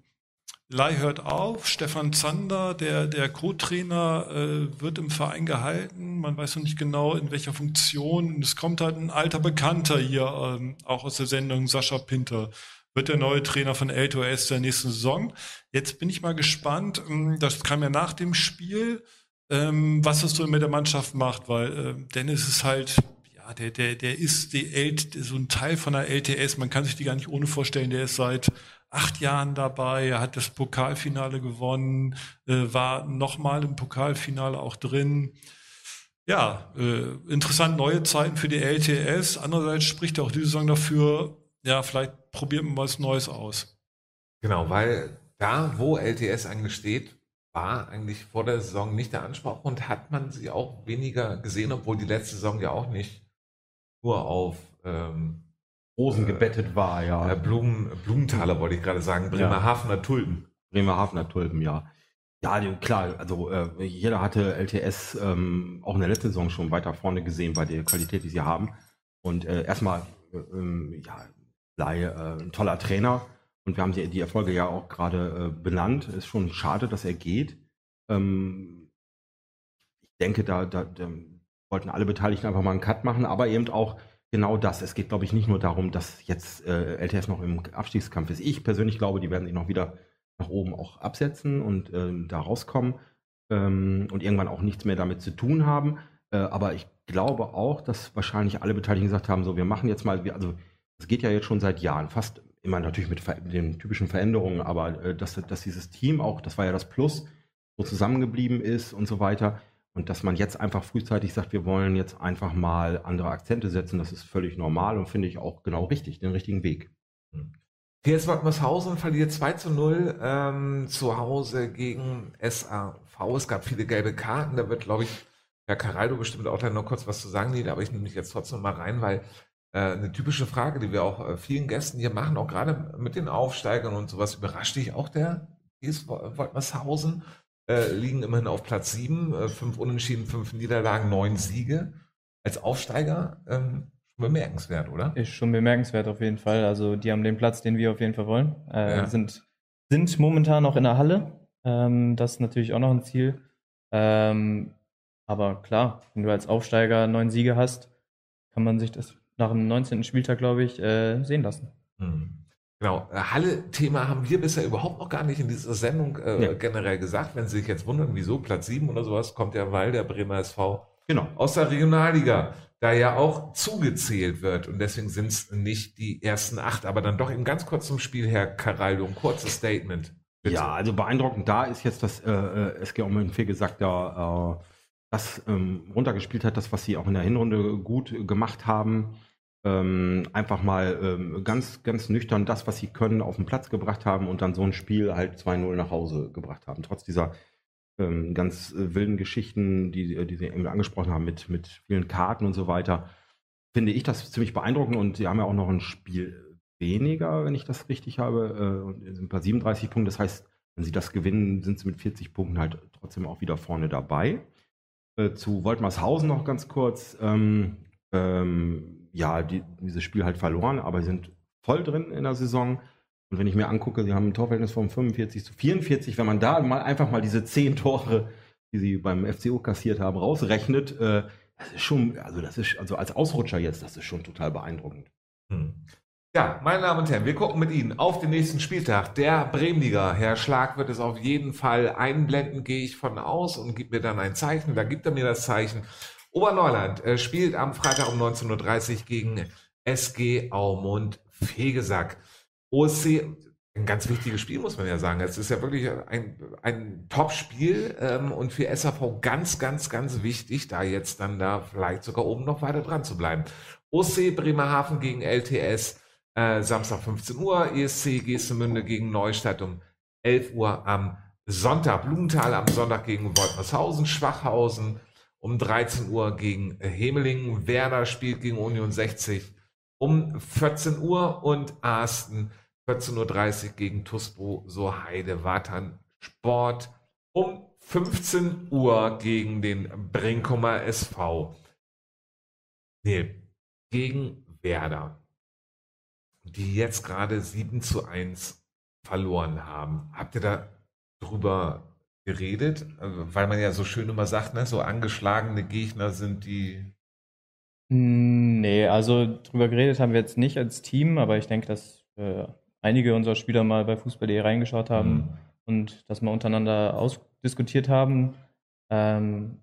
Lai hört auf, Stefan Zander, der, der Co-Trainer, äh, wird im Verein gehalten. Man weiß noch nicht genau, in welcher Funktion. Es kommt halt ein alter Bekannter hier, ähm, auch aus der Sendung, Sascha Pinter wird der neue Trainer von L2S der nächsten Saison. Jetzt bin ich mal gespannt, ähm, das kam ja nach dem Spiel, ähm, was das so mit der Mannschaft macht, weil ähm, Dennis ist halt, ja, der, der, der ist die L so ein Teil von der LTS, man kann sich die gar nicht ohne vorstellen, der ist seit acht Jahren dabei, er hat das Pokalfinale gewonnen, äh, war nochmal im Pokalfinale auch drin. Ja, äh, interessant, neue Zeiten für die LTS. Andererseits spricht auch diese Saison dafür, ja, vielleicht probiert man was Neues aus. Genau, weil da, wo LTS eigentlich steht, war eigentlich vor der Saison nicht der Anspruch und hat man sie auch weniger gesehen, obwohl die letzte Saison ja auch nicht nur auf ähm, Rosen gebettet war, ja. äh, Blumen, Blumenthaler wollte ich gerade sagen, Bremerhavener Tulpen. Bremerhavener Tulpen, ja. Ja, klar, also äh, jeder hatte LTS ähm, auch in der letzten Saison schon weiter vorne gesehen bei der Qualität, die sie haben. Und äh, erstmal, äh, ähm, ja, Lai, äh, ein toller Trainer. Und wir haben die, die Erfolge ja auch gerade äh, benannt. Ist schon schade, dass er geht. Ähm, ich denke, da, da, da wollten alle Beteiligten einfach mal einen Cut machen, aber eben auch genau das. Es geht, glaube ich, nicht nur darum, dass jetzt äh, LTS noch im Abstiegskampf ist. Ich persönlich glaube, die werden sich noch wieder nach oben auch absetzen und ähm, da rauskommen ähm, und irgendwann auch nichts mehr damit zu tun haben. Äh, aber ich glaube auch, dass wahrscheinlich alle Beteiligten gesagt haben, so wir machen jetzt mal, wir, also es geht ja jetzt schon seit Jahren, fast immer natürlich mit, mit den typischen Veränderungen, aber äh, dass, dass dieses Team auch, das war ja das Plus, so zusammengeblieben ist und so weiter. Und dass man jetzt einfach frühzeitig sagt, wir wollen jetzt einfach mal andere Akzente setzen, das ist völlig normal und finde ich auch genau richtig, den richtigen Weg. TS Wattmershausen verliert 2 zu 0 ähm, zu Hause gegen SAV. Es gab viele gelbe Karten. Da wird, glaube ich, Herr Caraldo bestimmt auch gleich noch kurz was zu sagen, aber ich nehme mich jetzt trotzdem mal rein, weil eine typische Frage, die wir auch äh, vielen Gästen hier machen, auch gerade mit den Aufsteigern und sowas, überrascht dich auch der TS Wattmershausen? Äh, liegen immerhin auf Platz 7, äh, fünf Unentschieden, fünf Niederlagen, neun Siege. Als Aufsteiger ähm, schon bemerkenswert, oder? Ist schon bemerkenswert auf jeden Fall. Also die haben den Platz, den wir auf jeden Fall wollen. Äh, Ja. sind, sind momentan noch in der Halle. Ähm, das ist natürlich auch noch ein Ziel. Ähm, aber klar, wenn du als Aufsteiger neun Siege hast, kann man sich das nach dem 19. Spieltag, glaube ich, äh, sehen lassen. Mhm. Genau, äh, Halle-Thema haben wir bisher überhaupt noch gar nicht in dieser Sendung äh, Ja. generell gesagt. Wenn Sie sich jetzt wundern, wieso Platz 7 oder sowas, kommt ja, weil der Bremer SV Genau. aus der Regionalliga da ja auch zugezählt wird und deswegen sind es nicht die ersten acht, aber dann doch eben ganz kurz zum Spiel, Herr Caraldo, ein kurzes Statement. Bitte. Ja, also beeindruckend da ist jetzt, dass äh, äh, SG Ommenfee gesagt da äh, das ähm, runtergespielt hat, das, was sie auch in der Hinrunde gut gemacht haben. Ähm, einfach mal ähm, ganz, ganz nüchtern das, was sie können, auf den Platz gebracht haben und dann so ein Spiel halt 2-0 nach Hause gebracht haben. Trotz dieser ähm, ganz äh, wilden Geschichten, die, die Sie eben angesprochen haben, mit, mit vielen Karten und so weiter, finde ich das ziemlich beeindruckend und sie haben ja auch noch ein Spiel weniger, wenn ich das richtig habe, äh, und sind bei 37 Punkten. Das heißt, wenn sie das gewinnen, sind sie mit 40 Punkten halt trotzdem auch wieder vorne dabei. Äh, zu Woltmarshausen noch ganz kurz. Ähm, ähm, ja, die, dieses Spiel halt verloren, aber sind voll drin in der Saison. Und wenn ich mir angucke, sie haben ein Torverhältnis von 45 zu 44, wenn man da mal einfach mal diese 10 Tore, die sie beim FCO kassiert haben, rausrechnet, äh, das ist schon, also das ist, also als Ausrutscher jetzt, das ist schon total beeindruckend. Hm. Ja, meine Damen und Herren, wir gucken mit Ihnen auf den nächsten Spieltag der Bremenliga. Herr Schlag wird es auf jeden Fall einblenden, gehe ich von aus und gibt mir dann ein Zeichen. Da gibt er mir das Zeichen. Oberneuland äh, spielt am Freitag um 19.30 Uhr gegen SG Aumund Fegesack. OSC, ein ganz wichtiges Spiel, muss man ja sagen. Es ist ja wirklich ein, ein Top-Spiel ähm, und für SAV ganz, ganz, ganz wichtig, da jetzt dann da vielleicht sogar oben noch weiter dran zu bleiben. OC Bremerhaven gegen LTS, äh, Samstag 15 Uhr, ESC Geestemünde gegen Neustadt um 11 Uhr am Sonntag, Blumenthal am Sonntag gegen Woltmershausen, Schwachhausen um 13 Uhr gegen Hemelingen, Werder spielt gegen Union 60 um 14 Uhr und Arsten 14.30 Uhr gegen Tuspo, so Heide Watern Sport um 15 Uhr gegen den Brinkumer SV. Nee, gegen Werder, die jetzt gerade 7 zu 1 verloren haben. Habt ihr da drüber geredet? Also, weil man ja so schön immer sagt, ne, so angeschlagene Gegner sind die. Nee, also drüber geredet haben wir jetzt nicht als Team, aber ich denke, dass äh, einige unserer Spieler mal bei Fußball.de reingeschaut haben Mhm. und das mal untereinander ausdiskutiert haben. Ähm,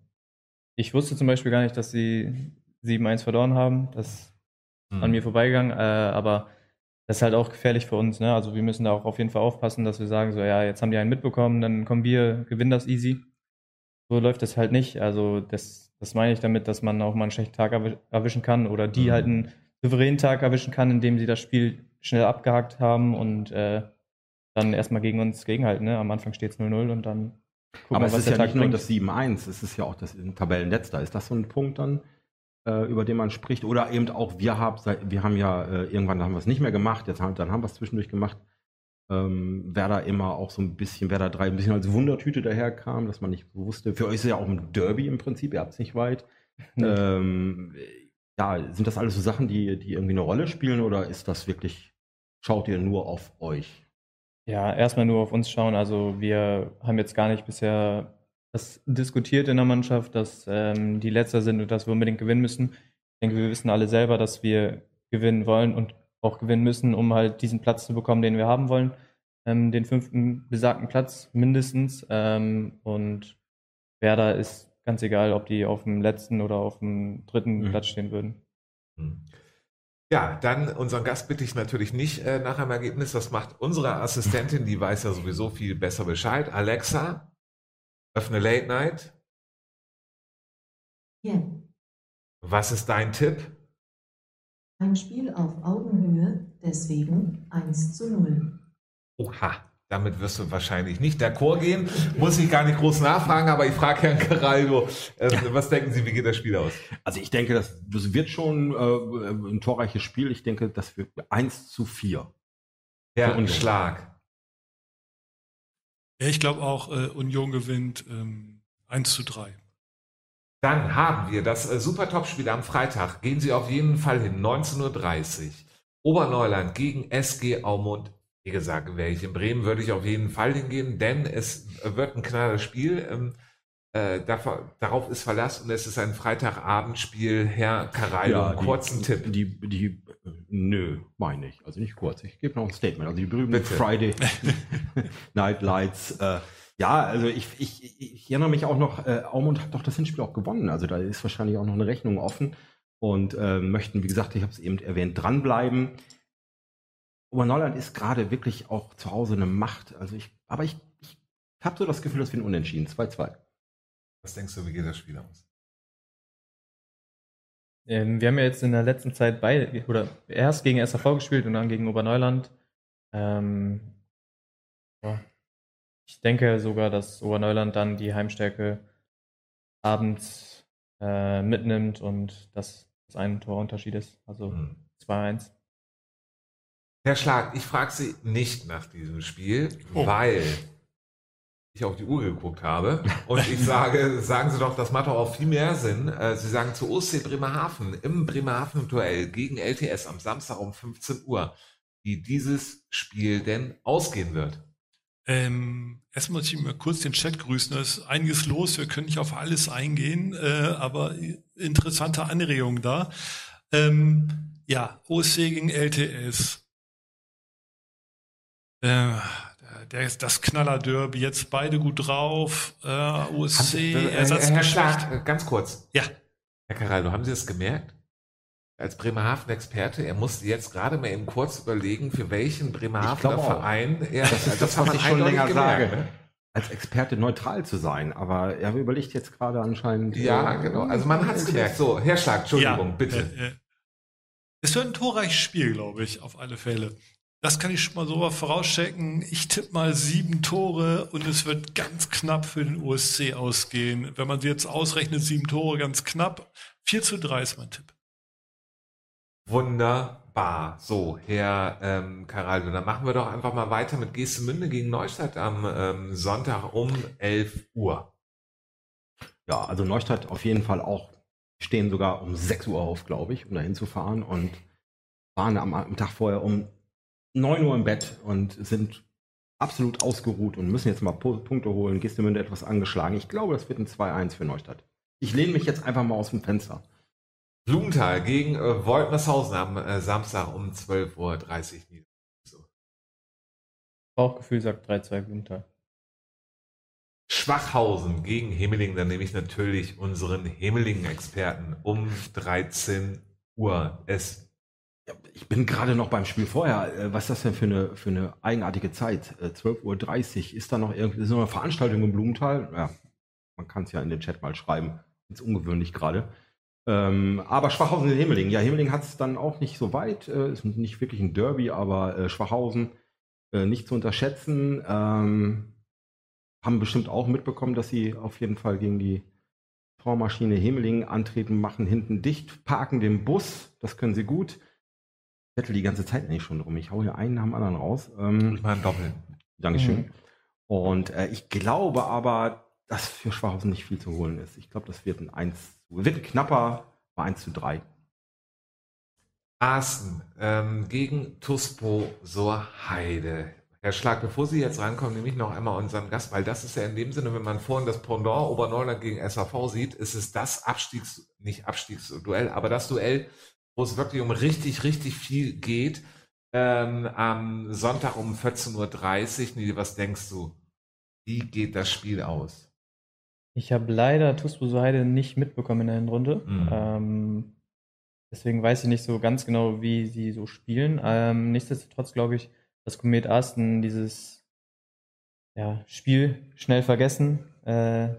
ich wusste zum Beispiel gar nicht, dass sie 7-1 verloren haben. Das ist Mhm. an mir vorbeigegangen, äh, aber das ist halt auch gefährlich für uns. Ne? Also wir müssen da auch auf jeden Fall aufpassen, dass wir sagen, so ja, jetzt haben die einen mitbekommen, dann kommen wir, gewinnen das easy. So läuft das halt nicht. Also das, das meine ich damit, dass man auch mal einen schlechten Tag erwi- erwischen kann oder die Mhm. halt einen souveränen Tag erwischen kann, indem sie das Spiel schnell abgehakt haben und äh, dann erstmal gegen uns gegenhalten. Ne? Am Anfang steht es 0-0 und dann gucken Aber wir, was es ist ja Tag nicht nur das 7-1, es ist ja auch das Tabellenletzter. Ist das so ein Punkt dann, über den man spricht? Oder eben auch, wir, hab, wir haben ja, äh, irgendwann haben wir es nicht mehr gemacht, jetzt haben, dann haben wir es zwischendurch gemacht. Ähm, Werder immer auch so ein bisschen, Werder 3 ein bisschen als Wundertüte daherkam, dass man nicht wusste. Für euch ist es ja auch ein Derby im Prinzip, ihr habt es nicht weit. ähm, ja, sind das alles so Sachen, die, die irgendwie eine Rolle spielen oder ist das wirklich, schaut ihr nur auf euch? Ja, erstmal nur auf uns schauen. Also wir haben jetzt gar nicht bisher das diskutiert in der Mannschaft, dass ähm, die Letzter sind und dass wir unbedingt gewinnen müssen. Ich denke, wir wissen alle selber, dass wir gewinnen wollen und auch gewinnen müssen, um halt diesen Platz zu bekommen, den wir haben wollen. Ähm, den fünften besagten Platz mindestens. Ähm, und Werder ist ganz egal, ob die auf dem letzten oder auf dem dritten mhm. Platz stehen würden. Mhm. Ja, dann unseren Gast bitte ich natürlich nicht äh, nach einem Ergebnis. Das macht unsere Assistentin, die weiß ja sowieso viel besser Bescheid. Alexa, öffne Late Night. Ja. Was ist dein Tipp? Ein Spiel auf Augenhöhe, deswegen 1 zu 0. Oha. Damit wirst du wahrscheinlich nicht d'accord gehen. Muss ich gar nicht groß nachfragen, aber ich frage Herrn Caraldo, äh, was denken Sie, wie geht das Spiel aus? Also ich denke, das, das wird schon äh, ein torreiches Spiel. Ich denke, das wird 1 zu 4. Ja, ein Schlag. Ja, ich glaube auch, äh, Union gewinnt ähm, 1 zu 3. Dann haben wir das äh, super Top-Spiel am Freitag. Gehen Sie auf jeden Fall hin, 19.30 Uhr. Oberneuland gegen SG Aumund wie gesagt, wäre ich in Bremen, würde ich auf jeden Fall hingehen, denn es wird ein knalles Spiel. Ähm, äh, darauf ist Verlass und es ist ein Freitagabendspiel. Herr Caraldo, ja, kurzen Tipp. Die, die, nö, meine ich. Also nicht kurz. Ich gebe noch ein Statement. Also die berühmten Bitte. Friday Night Lights. Äh, ja, also ich, ich, ich erinnere mich auch noch, äh, Aumund hat doch das Hinspiel auch gewonnen. Also da ist wahrscheinlich auch noch eine Rechnung offen und äh, möchten, wie gesagt, ich habe es eben erwähnt, dranbleiben. Oberneuland ist gerade wirklich auch zu Hause eine Macht. Also ich, aber ich, ich habe so das Gefühl, dass wir ein Unentschieden. 2-2. Was denkst du, wie geht das Spiel aus? Ähm, wir haben ja jetzt in der letzten Zeit bei, oder erst gegen SAV gespielt und dann gegen Oberneuland. Ähm, ja. Ich denke sogar, dass Oberneuland dann die Heimstärke abends äh, mitnimmt und dass das ein Torunterschied ist. Also hm. 2-1. Herr Schlag, ich frage Sie nicht nach diesem Spiel, oh. weil ich auf die Uhr geguckt habe und ich sage, sagen Sie doch, das macht doch auch viel mehr Sinn. Äh, Sie sagen zu OSC Bremerhaven im Bremerhaven-Duell gegen LTS am Samstag um 15 Uhr, wie dieses Spiel denn ausgehen wird. Ähm, erstmal muss ich mal kurz den Chat grüßen. Da ist einiges los. Wir können nicht auf alles eingehen, äh, aber interessante Anregungen da. Ähm, ja, OSC gegen LTS. Äh, der ist das Knaller-Derby, jetzt beide gut drauf. Äh, USC, äh, Herr Schlag, ganz kurz. Ja. Herr Caraldo, haben Sie das gemerkt? Als Bremerhaven-Experte, er musste jetzt gerade mal eben kurz überlegen, für welchen Bremerhavener Verein er das, das, das was ich schon länger sage. Ne? Als Experte neutral zu sein, aber er überlegt jetzt gerade anscheinend. Ja, äh, genau. Also man hat es gemerkt. So, Herr Schlag, Entschuldigung, ja, bitte. Äh, äh. Es wird ein torreiches Spiel, glaube ich, auf alle Fälle. Das kann ich schon mal so vorauschecken. Ich tippe mal sieben Tore und es wird ganz knapp für den USC ausgehen. Wenn man sie jetzt ausrechnet, sieben Tore ganz knapp. 4 zu 3 ist mein Tipp. Wunderbar. So, Herr ähm, Caraldo, dann machen wir doch einfach mal weiter mit Geestemünde gegen Neustadt am ähm, Sonntag um 11 Uhr. Ja, also Neustadt auf jeden Fall auch stehen sogar um 6 Uhr auf, glaube ich, um dahin zu fahren und waren am, am Tag vorher um 9 Uhr im Bett und sind absolut ausgeruht und müssen jetzt mal Punkte holen. Gistemünde etwas angeschlagen. Ich glaube, das wird ein 2-1 für Neustadt. Ich lehne mich jetzt einfach mal aus dem Fenster. Blumenthal gegen äh, Woltmershausen am äh, Samstag um 12.30 Uhr. So. Bauchgefühl sagt 3-2 Blumenthal. Schwachhausen gegen Himmeling, dann nehme ich natürlich unseren Himmeling-Experten um 13 Uhr. Es ich bin gerade noch beim Spiel vorher. Äh, was ist das denn für eine, für eine eigenartige Zeit? 12.30 äh, Uhr. Ist da noch irgendwie noch eine Veranstaltung im Blumenthal? Ja, man kann es ja in den Chat mal schreiben. Ist ungewöhnlich gerade. Ähm, aber Schwachhausen in Himmeling. Ja, Himmeling hat es dann auch nicht so weit. Äh, ist nicht wirklich ein Derby, aber äh, Schwachhausen äh, nicht zu unterschätzen. Ähm, haben bestimmt auch mitbekommen, dass sie auf jeden Fall gegen die Tormaschine Hemeling antreten, machen hinten dicht, parken den Bus, das können sie gut. Ich hätte die ganze Zeit eigentlich schon drum. Ich hau hier einen nach dem anderen raus. Ähm, Ich mache ein Doppel. Dankeschön. Mhm. Und äh, ich glaube aber, dass für Schwachhausen nicht viel zu holen ist. Ich glaube, das wird ein 1 zu, wird ein knapper bei 1 zu 3. Arsten ähm, gegen Tuspo Sorheide. Herr Schlag, bevor Sie jetzt rankommen, nehme ich noch einmal unseren Gast, weil das ist ja in dem Sinne, wenn man vorhin das Pendant Oberneuland gegen SAV sieht, ist es das Abstiegs, nicht Abstiegsduell, aber das Duell, wo es wirklich um richtig, richtig viel geht, ähm, am Sonntag um 14.30 Uhr. Nili, was denkst du? Wie geht das Spiel aus? Ich habe leider Tuspo Heide nicht mitbekommen in der Hinrunde. Mhm. Ähm, deswegen weiß ich nicht so ganz genau, wie sie so spielen. Ähm, nichtsdestotrotz glaube ich, dass Komet Arsten dieses ja, Spiel schnell vergessen, äh,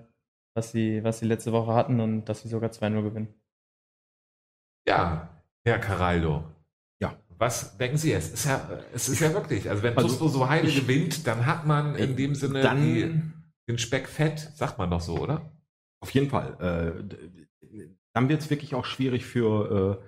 was, sie, was sie letzte Woche hatten und dass sie sogar 2-0 gewinnen. Ja, Herr Caraldo. Ja. Was denken Sie jetzt? Es ist ja, es ist ja wirklich, also wenn Also, Tuspo so heile ich- gewinnt, dann hat man in dem Sinne Dann- die, den Speck fett, sagt man doch so, oder? Auf jeden Fall. Äh, dann wird es wirklich auch schwierig für, äh,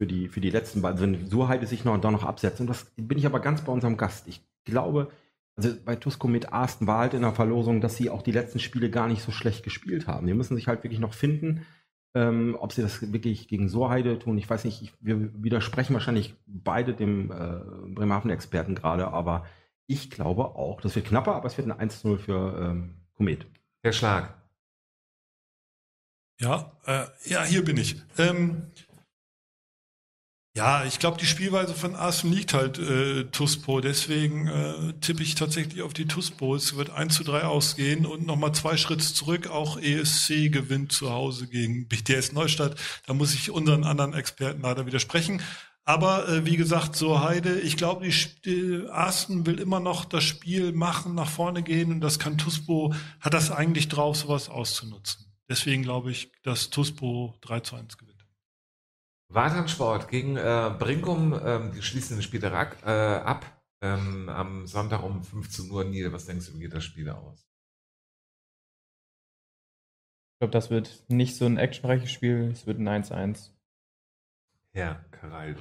für, die, für die letzten beiden, wenn Surheide sich noch, da noch absetzt. Und das bin ich aber ganz bei unserem Gast. Ich glaube, also bei Tusco mit Arsten war halt in der Verlosung, dass sie auch die letzten Spiele gar nicht so schlecht gespielt haben. Die müssen sich halt wirklich noch finden. Ähm, ob sie das wirklich gegen Sorheide tun, ich weiß nicht, ich, wir widersprechen wahrscheinlich beide dem äh, Bremerhaven-Experten gerade, aber ich glaube auch, das wird knapper, aber es wird ein 1-0 für ähm, Komet. Herr Schlag. Ja, äh, ja, hier bin ich. Ähm, ja, ich glaube, die Spielweise von Arsenal liegt halt äh, Tuspo. Deswegen äh, tippe ich tatsächlich auf die Tuspo. Es wird 1 zu 3 ausgehen und nochmal zwei Schritte zurück. Auch ESC gewinnt zu Hause gegen BTS Neustadt. Da muss ich unseren anderen Experten leider widersprechen. Aber äh, wie gesagt, so Heide, ich glaube, die, die Arsten will immer noch das Spiel machen, nach vorne gehen und das kann Tuspo, hat das eigentlich drauf, sowas auszunutzen. Deswegen glaube ich, dass Tuspo 3 zu 1 gewinnt. Wartansport gegen äh, Brinkum, ähm, die schließen den Spieltag äh, ab ähm, am Sonntag um 15 Uhr. Niel, was denkst du, wie geht das Spiel aus? Ich glaube, das wird nicht so ein actionreiches Spiel, es wird ein 1-1. Herr Caraldo.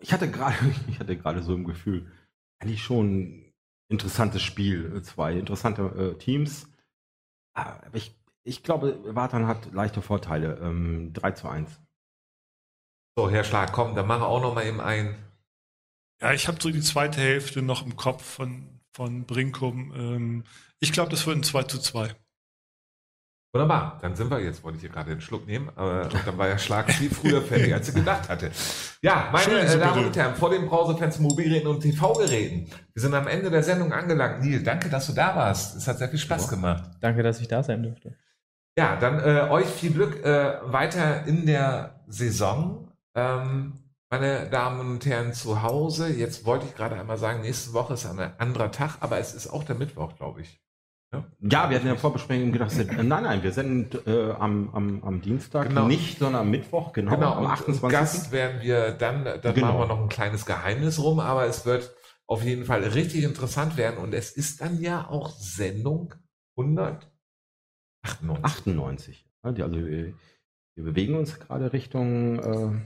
ich hatte gerade, ich hatte gerade so im Gefühl, eigentlich schon ein interessantes Spiel, äh, zwei interessante äh, Teams. Aber ich, ich glaube, Watan hat leichte Vorteile. Ähm, 3 zu 1. So, Herr Schlag, komm, dann machen wir auch noch mal eben ein. Ja, ich habe so die zweite Hälfte noch im Kopf von, von Brinkum. Ähm, ich glaube, das wird ein 2 zu 2. Wunderbar, dann sind wir jetzt, wollte ich hier gerade den Schluck nehmen, aber dann war der Schlag viel früher fertig, als ich gedacht hatte. Ja, meine äh, Damen und Herren, vor den Browserfenstern, Mobilgeräten und TV-Geräten. Wir sind am Ende der Sendung angelangt. Neil, danke, dass du da warst. Es hat sehr viel Spaß gemacht. Danke, dass ich da sein durfte. Ja, dann äh, euch viel Glück äh, weiter in der Saison. Ähm, meine Damen und Herren zu Hause, jetzt wollte ich gerade einmal sagen, nächste Woche ist ein anderer Tag, aber es ist auch der Mittwoch, glaube ich. Ja, wir hatten der Vorbesprechung gedacht, äh, nein, nein, wir senden äh, am, am, am Dienstag Genau. nicht, sondern am Mittwoch, genau, Genau, am und 28. Gast werden wir dann, dann Genau. machen wir noch ein kleines Geheimnis rum, aber es wird auf jeden Fall richtig interessant werden und es ist dann ja auch Sendung 198. 98. Ja, die- Also wir, wir bewegen uns gerade Richtung äh,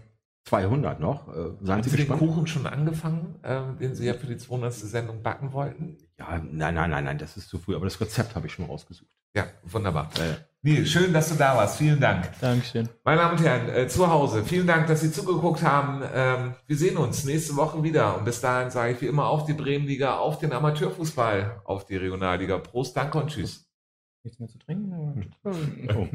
200 noch. Äh, seien Haben Sie Sie den? Kuchen schon angefangen, ähm, den Sie ja für die 200. Sendung backen wollten? Ja, nein, nein, nein, nein, das ist zu früh. Aber das Rezept habe ich schon rausgesucht. Ja, wunderbar. Äh, Neil, schön, dass du da warst. Vielen Dank. Dankeschön. Meine Damen und Herren, äh, zu Hause, vielen Dank, dass Sie zugeguckt haben. Ähm, wir sehen uns nächste Woche wieder. Und bis dahin sage ich wie immer auf die Bremenliga, auf den Amateurfußball, auf die Regionalliga. Prost, danke und tschüss. Nichts mehr zu trinken? oder? oh.